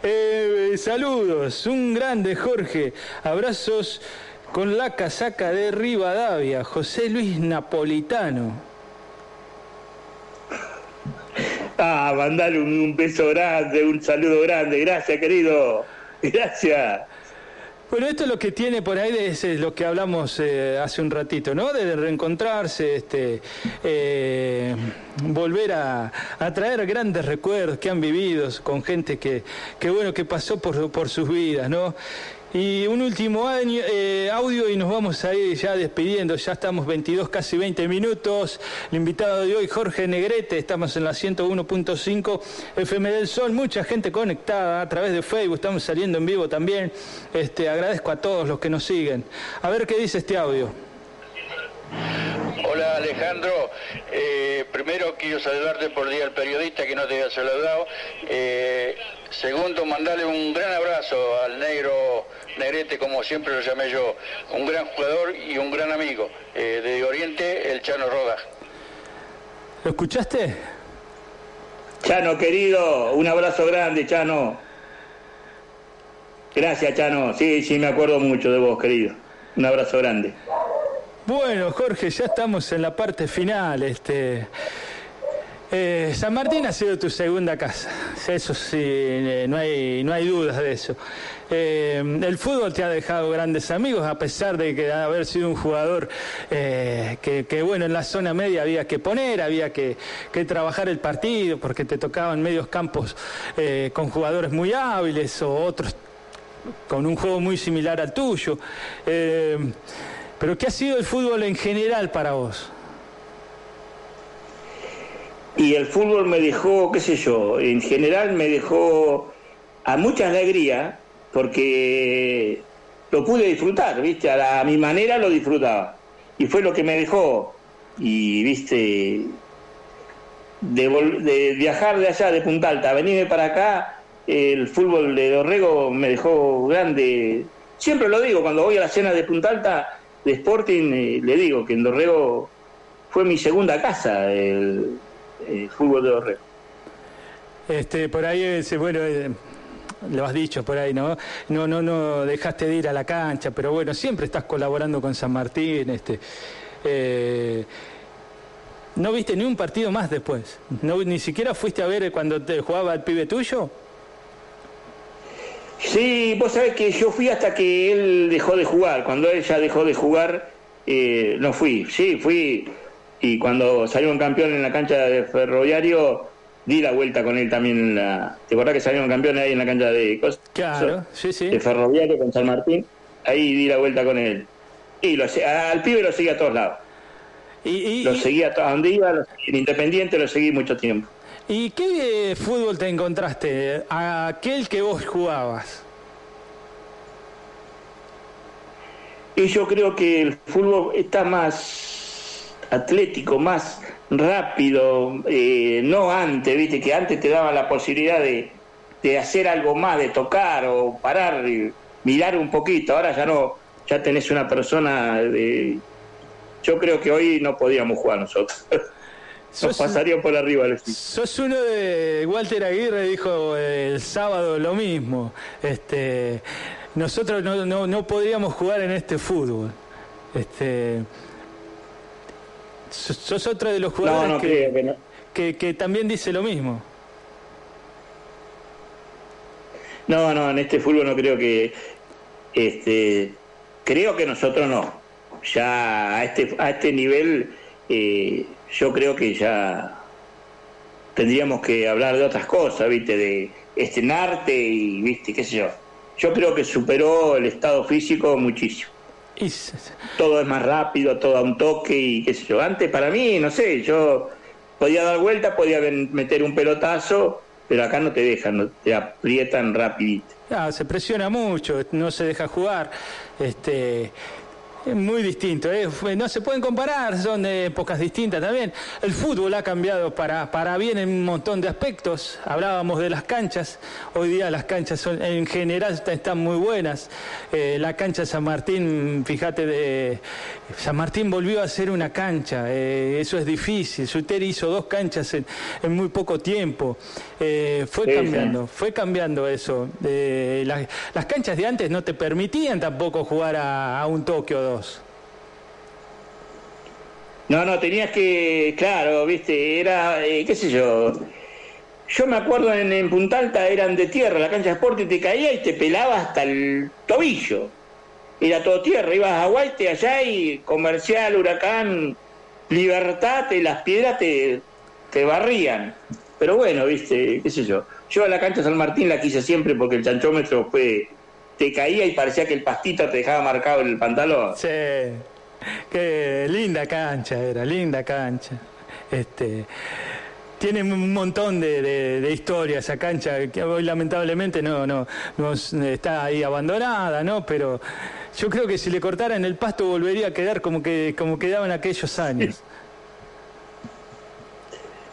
Eh, saludos, un grande Jorge. Abrazos con la casaca de Rivadavia, José Luis Napolitano. Ah, mandale un beso grande, un saludo grande. Gracias, querido. Gracias. Bueno, esto es lo que tiene por ahí, es eh, lo que hablamos eh, hace un ratito, ¿no? De reencontrarse, este, eh, volver a, traer grandes recuerdos que han vivido con gente que, que bueno, que pasó por sus vidas, ¿no? Y un último eh, audio y nos vamos a ir ya despidiendo. Ya estamos 22, casi 20 minutos. El invitado de hoy, Jorge Negrete. Estamos en la 101.5 FM del Sol. Mucha gente conectada a través de Facebook. Estamos saliendo en vivo también. Este, agradezco a todos los que nos siguen. A ver qué dice este audio. Hola Alejandro, eh, primero quiero saludarte por el Día del Periodista que no te había saludado. Eh, segundo, mandarle un gran abrazo al negro Negrete, como siempre lo llamé yo, un gran jugador y un gran amigo eh, de Oriente, el Chano Rodas. ¿Lo escuchaste? Chano, querido, un abrazo grande, Chano. Gracias, Chano. Sí, sí, me acuerdo mucho de vos, querido. Un abrazo grande. Bueno, Jorge, ya estamos en la parte final. Este, eh, San Martín ha sido tu segunda casa, eso sí, eh, no hay, no hay dudas de eso. Eh, el fútbol te ha dejado grandes amigos, a pesar de que haber sido un jugador que, que, bueno, en la zona media había que poner, había que, que trabajar el partido, porque te tocaban medios campos con jugadores muy hábiles o otros con un juego muy similar al tuyo. Pero ¿qué ha sido el fútbol en general para vos? Y el fútbol me dejó, qué sé yo, en general me dejó a mucha alegría porque lo pude disfrutar, ¿viste? A, la, a mi manera lo disfrutaba. Y fue lo que me dejó. Y, ¿viste? De, de viajar de allá, de Punta Alta, venirme para acá, el fútbol de Dorrego me dejó grande. Siempre lo digo, cuando voy a la cena de Punta Alta, de Sporting, eh, le digo que en Dorrego fue mi segunda casa el, fútbol de Dorrego. Este, por ahí, ese, bueno, eh, lo has dicho por ahí, ¿no? No, no, no dejaste de ir a la cancha, pero bueno, siempre estás colaborando con San Martín, este. Eh, ¿No viste ni un partido más después? ¿No, ¿Ni siquiera fuiste a ver cuando te jugaba el pibe tuyo? Sí, vos sabés que yo fui hasta que él dejó de jugar. Cuando él ya dejó de jugar, eh, no fui. Sí, fui. Y cuando salió un campeón en la cancha de Ferroviario, di la vuelta con él también en la. ¿Te acordás que salieron campeones ahí en la cancha de cosas? Claro, sí, sí. De Ferroviario con San Martín. Ahí di la vuelta con él. Y lo, al pibe lo seguí a todos lados. Y, y, lo seguí a todos donde iba, lo seguí, en Independiente lo seguí mucho tiempo. ¿Y qué fútbol te encontraste? Aquel que vos jugabas. Y yo creo que el fútbol está más atlético, más rápido, eh, no antes, viste, que antes te daba la posibilidad de, de hacer algo más, de tocar o parar, y mirar un poquito. Ahora ya no, ya tenés una persona de... Yo creo que hoy no podíamos jugar nosotros. Nos pasaría por arriba el Sos uno de Walter Aguirre dijo el sábado lo mismo. Este, nosotros no, no, no podríamos jugar en este fútbol. Este, sos otro de los jugadores no, que, que, que también dice lo mismo. No, no, en este fútbol no creo que, este, creo que nosotros no. Ya a este, a este nivel, eh, yo creo que ya tendríamos que hablar de otras cosas, viste, de estrenarte y, viste, qué sé yo. Yo creo que superó el estado físico muchísimo. Todo es más rápido, todo a un toque y qué sé yo. Antes para mí, no sé, yo podía dar vuelta, podía meter un pelotazo, pero acá no te dejan, no, te aprietan rapidito. Ah, se presiona mucho, no se deja jugar. Este, es muy distinto, ¿eh? no se pueden comparar, son épocas distintas también. El fútbol ha cambiado para, para bien en un montón de aspectos. Hablábamos de las canchas, hoy día las canchas son, en general están muy buenas. Eh, la cancha de San Martín, fíjate, de, San Martín volvió a ser una cancha, eh, eso es difícil. Suteri hizo dos canchas en, en muy poco tiempo. Fue Sí, cambiando, sí. fue cambiando eso. Eh, las, las canchas de antes no te permitían tampoco jugar a, a un toque o No, no, tenías que, claro, viste, era, eh, qué sé yo, yo me acuerdo en, en Punta Alta eran de tierra, la cancha de Sport y te caía y te pelaba hasta el tobillo. Era todo tierra, ibas a Guaite allá y comercial, huracán, libertad, las piedras te, te barrían. Pero bueno, viste, qué sé yo. Yo a la cancha San Martín la quise siempre porque el chanchómetro fue, te caía y parecía que el pastito te dejaba marcado en el pantalón. Sí, qué linda cancha era, linda cancha. Este, tiene un montón de, de, de historia esa cancha que hoy lamentablemente no, no, no está ahí abandonada, ¿no? Pero yo creo que si le cortaran el pasto volvería a quedar como que como quedaba en aquellos años.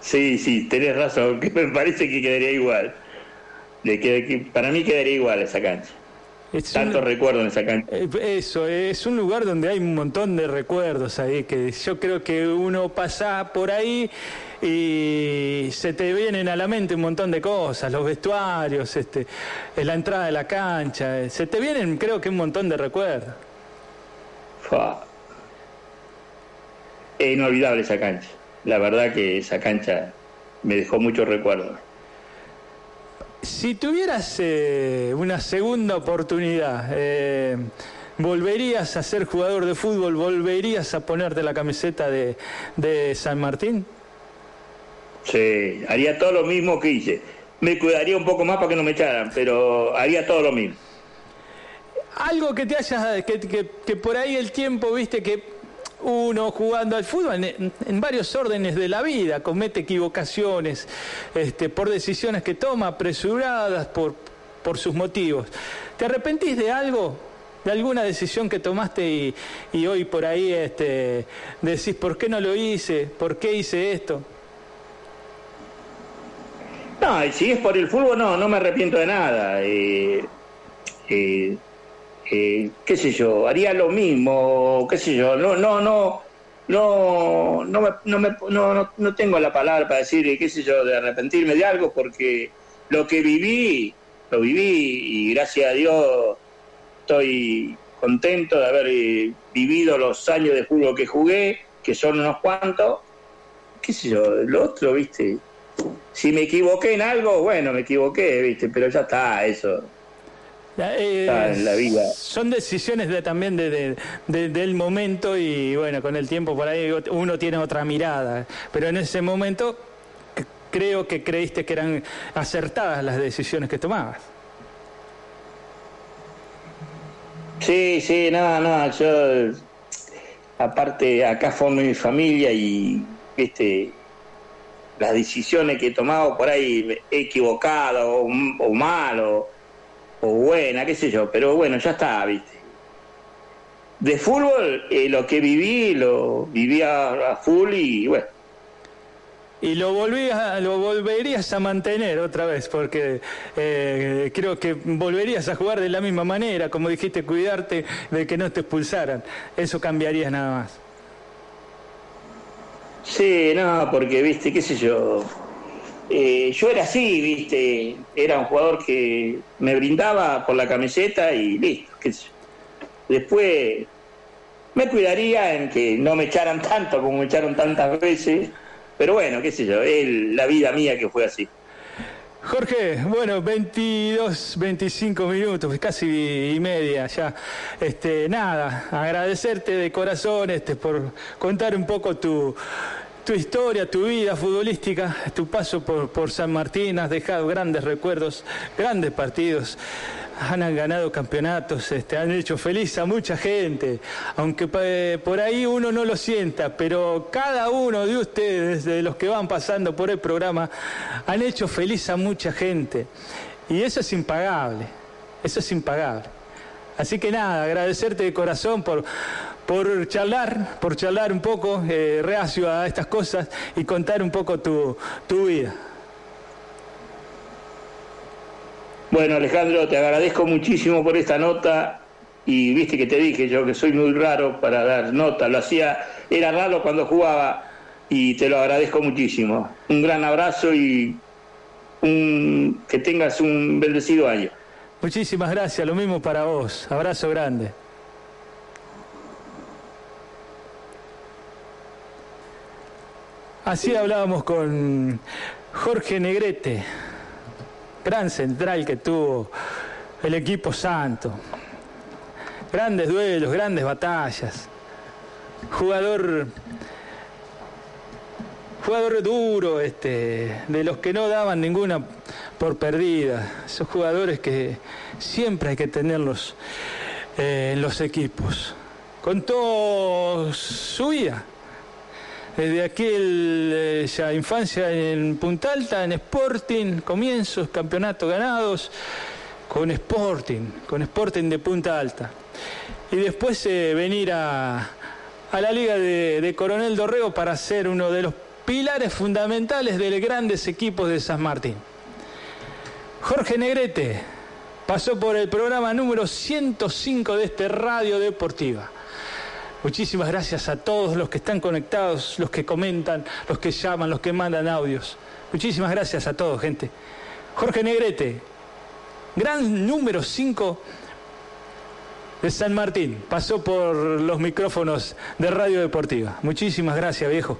Sí, sí, tenés razón, que me parece que quedaría igual. Queda- que para mí quedaría igual esa cancha. Es Tanto un- recuerdo en esa cancha. Eh, Eso, es un lugar donde hay un montón de recuerdos ahí, que yo creo que uno pasa por ahí y se te vienen a la mente un montón de cosas, los vestuarios, este, la entrada de la cancha, eh, se te vienen creo que un montón de recuerdos. Fua. Es inolvidable esa cancha. La verdad que esa cancha me dejó muchos recuerdos. Si tuvieras eh, una segunda oportunidad, eh, ¿volverías a ser jugador de fútbol? ¿Volverías a ponerte la camiseta de, de San Martín? Sí, haría todo lo mismo que hice. Me cuidaría un poco más para que no me echaran, pero haría todo lo mismo. Algo que te haya, que, que- que por ahí el tiempo, viste, que uno jugando al fútbol en, varios órdenes de la vida comete equivocaciones este, por decisiones que toma, apresuradas por, por sus motivos. ¿Te arrepentís de algo? ¿De alguna decisión que tomaste y, hoy por ahí este, decís, ¿por qué no lo hice? ¿Por qué hice esto? No, y si es por el fútbol, no, no me arrepiento de nada. Eh, qué sé yo, haría lo mismo, qué sé yo, no, no, no, no, no, me, no, me- no, no- tengo la palabra para decir, qué sé yo, de arrepentirme de algo, porque lo que viví, lo viví y gracias a Dios estoy contento de haber eh, vivido los años de fútbol que jugué, que son unos cuantos, qué sé yo, lo otro, viste, si me equivoqué en algo, bueno, me equivoqué, viste, pero ya está, eso. Eh, Está en la vida. Son decisiones de, también de, de- de- del momento y bueno, con el tiempo por ahí uno tiene otra mirada. Pero en ese momento creo que creíste que eran acertadas las decisiones que tomabas. Sí, sí, no, no, yo aparte acá formo mi familia y viste las decisiones que he tomado por ahí equivocado o, o mal o, o buena, qué sé yo, pero bueno, ya está, viste. De fútbol, eh, lo que viví, lo viví a, a full y bueno, Y lo, volvías, lo volverías a mantener otra vez, porque eh, creo que volverías a jugar de la misma manera, como dijiste, cuidarte de que no te expulsaran. Eso cambiaría nada más. Sí, no, porque, viste, qué sé yo. Eh, yo era así, viste. Era un jugador que me brindaba por la camiseta y listo, qué. Después me cuidaría en que no me echaran tanto como me echaron tantas veces. Pero bueno, qué sé yo, es la vida mía que fue así. Jorge, bueno, 22, 25 minutos, casi y media ya. Este, nada, agradecerte de corazón este, por contar un poco tu, tu historia, tu vida futbolística, tu paso por, San Martín, has dejado grandes recuerdos, grandes partidos. Han ganado campeonatos, este, han hecho feliz a mucha gente, aunque por ahí uno no lo sienta, pero cada uno de ustedes, de los que van pasando por el programa, han hecho feliz a mucha gente. Y eso es impagable, eso es impagable. Así que nada, agradecerte de corazón por, por charlar, por charlar un poco, eh, reacio a estas cosas y contar un poco tu, tu vida. Bueno, Alejandro, te agradezco muchísimo por esta nota y viste que te dije yo que soy muy raro para dar nota, lo hacía, era raro cuando jugaba y te lo agradezco muchísimo. Un gran abrazo y un- que tengas un bendecido año. Muchísimas gracias, lo mismo para vos. Abrazo grande. Así hablábamos con Jorge Negrete, gran central que tuvo el equipo santo. Grandes duelos, grandes batallas. Jugador jugador duro, este, de los que no daban ninguna por perdida. Esos jugadores que siempre hay que tenerlos eh, en los equipos. Contó su vida. Desde aquella eh, infancia en Punta Alta, en Sporting, comienzos, campeonatos ganados, con Sporting, con Sporting de Punta Alta. Y después eh, venir a, a la Liga de, de Coronel Dorrego para ser uno de los pilares fundamentales de los grandes equipos de San Martín. Jorge Negrete pasó por el programa número 105 de este Radio Deportiva. Muchísimas gracias a todos los que están conectados, los que comentan, los que llaman, los que mandan audios. Muchísimas gracias a todos, gente. Jorge Negrete, gran número 5 de San Martín, pasó por los micrófonos de Radio Deportiva. Muchísimas gracias, viejo.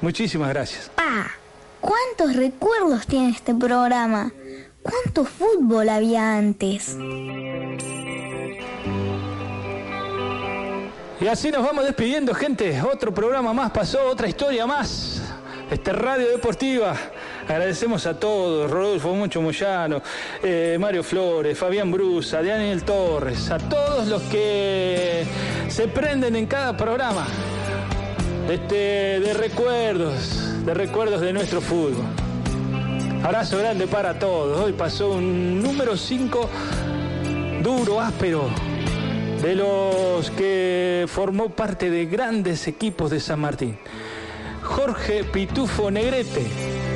Muchísimas gracias. Pa, ¿cuántos recuerdos tiene este programa? ¿Cuánto fútbol había antes? Y así nos vamos despidiendo, gente. Otro programa más pasó, otra historia más. Este Radio Deportiva. Agradecemos a todos, Rodolfo Mucho Moyano, eh, Mario Flores, Fabián Brusa, Daniel Torres, a todos los que se prenden en cada programa este, de recuerdos, de recuerdos de nuestro fútbol. Abrazo grande para todos. Hoy pasó un número 5 duro, áspero, de los que formó parte de grandes equipos de San Martín. Jorge Pitufo Negrete.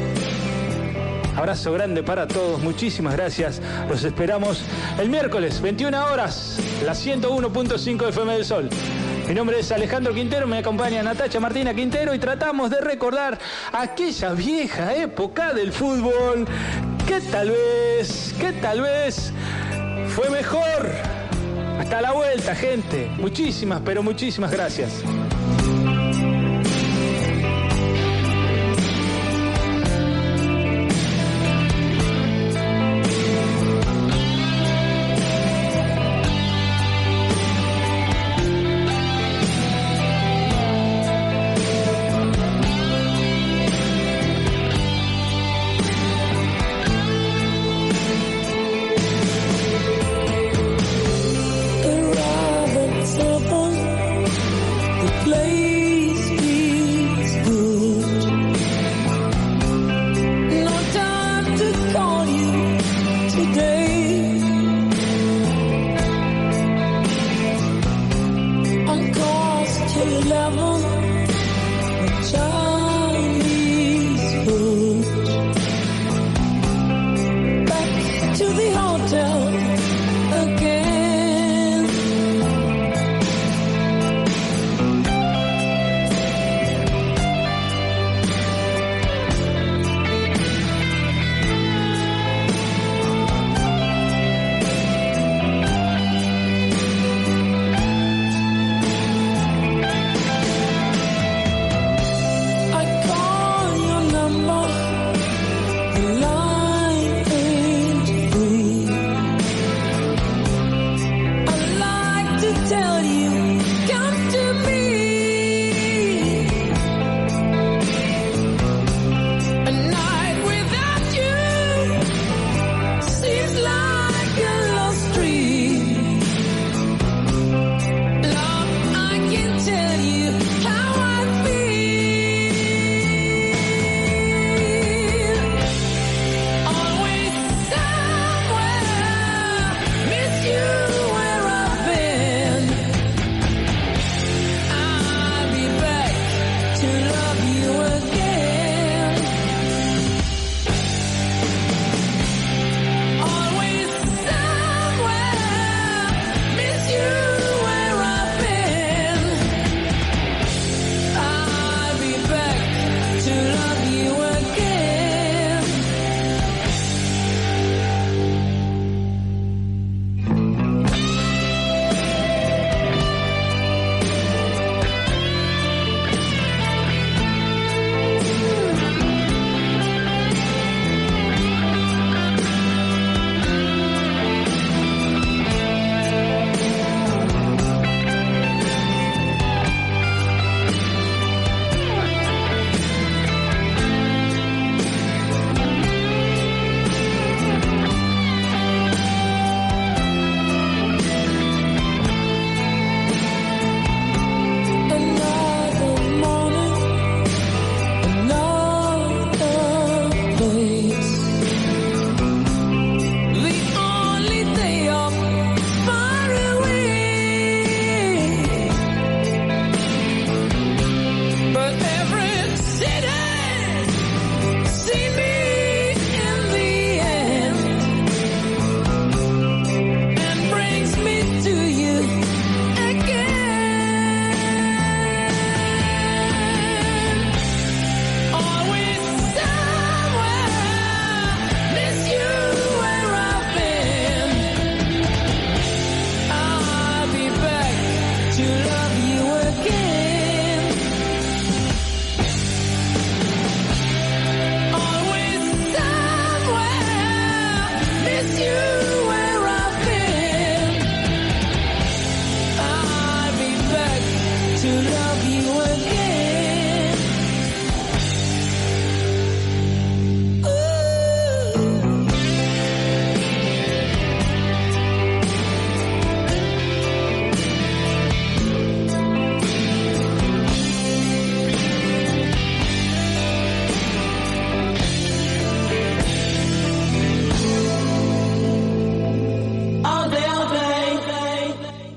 Abrazo grande para todos, muchísimas gracias. Los esperamos el miércoles, 21 horas, la 101.5 FM del Sol. Mi nombre es Alejandro Quintero, me acompaña Natacha Martina Quintero y tratamos de recordar aquella vieja época del fútbol que tal vez, que tal vez fue mejor. Hasta la vuelta, gente. Muchísimas, pero muchísimas gracias.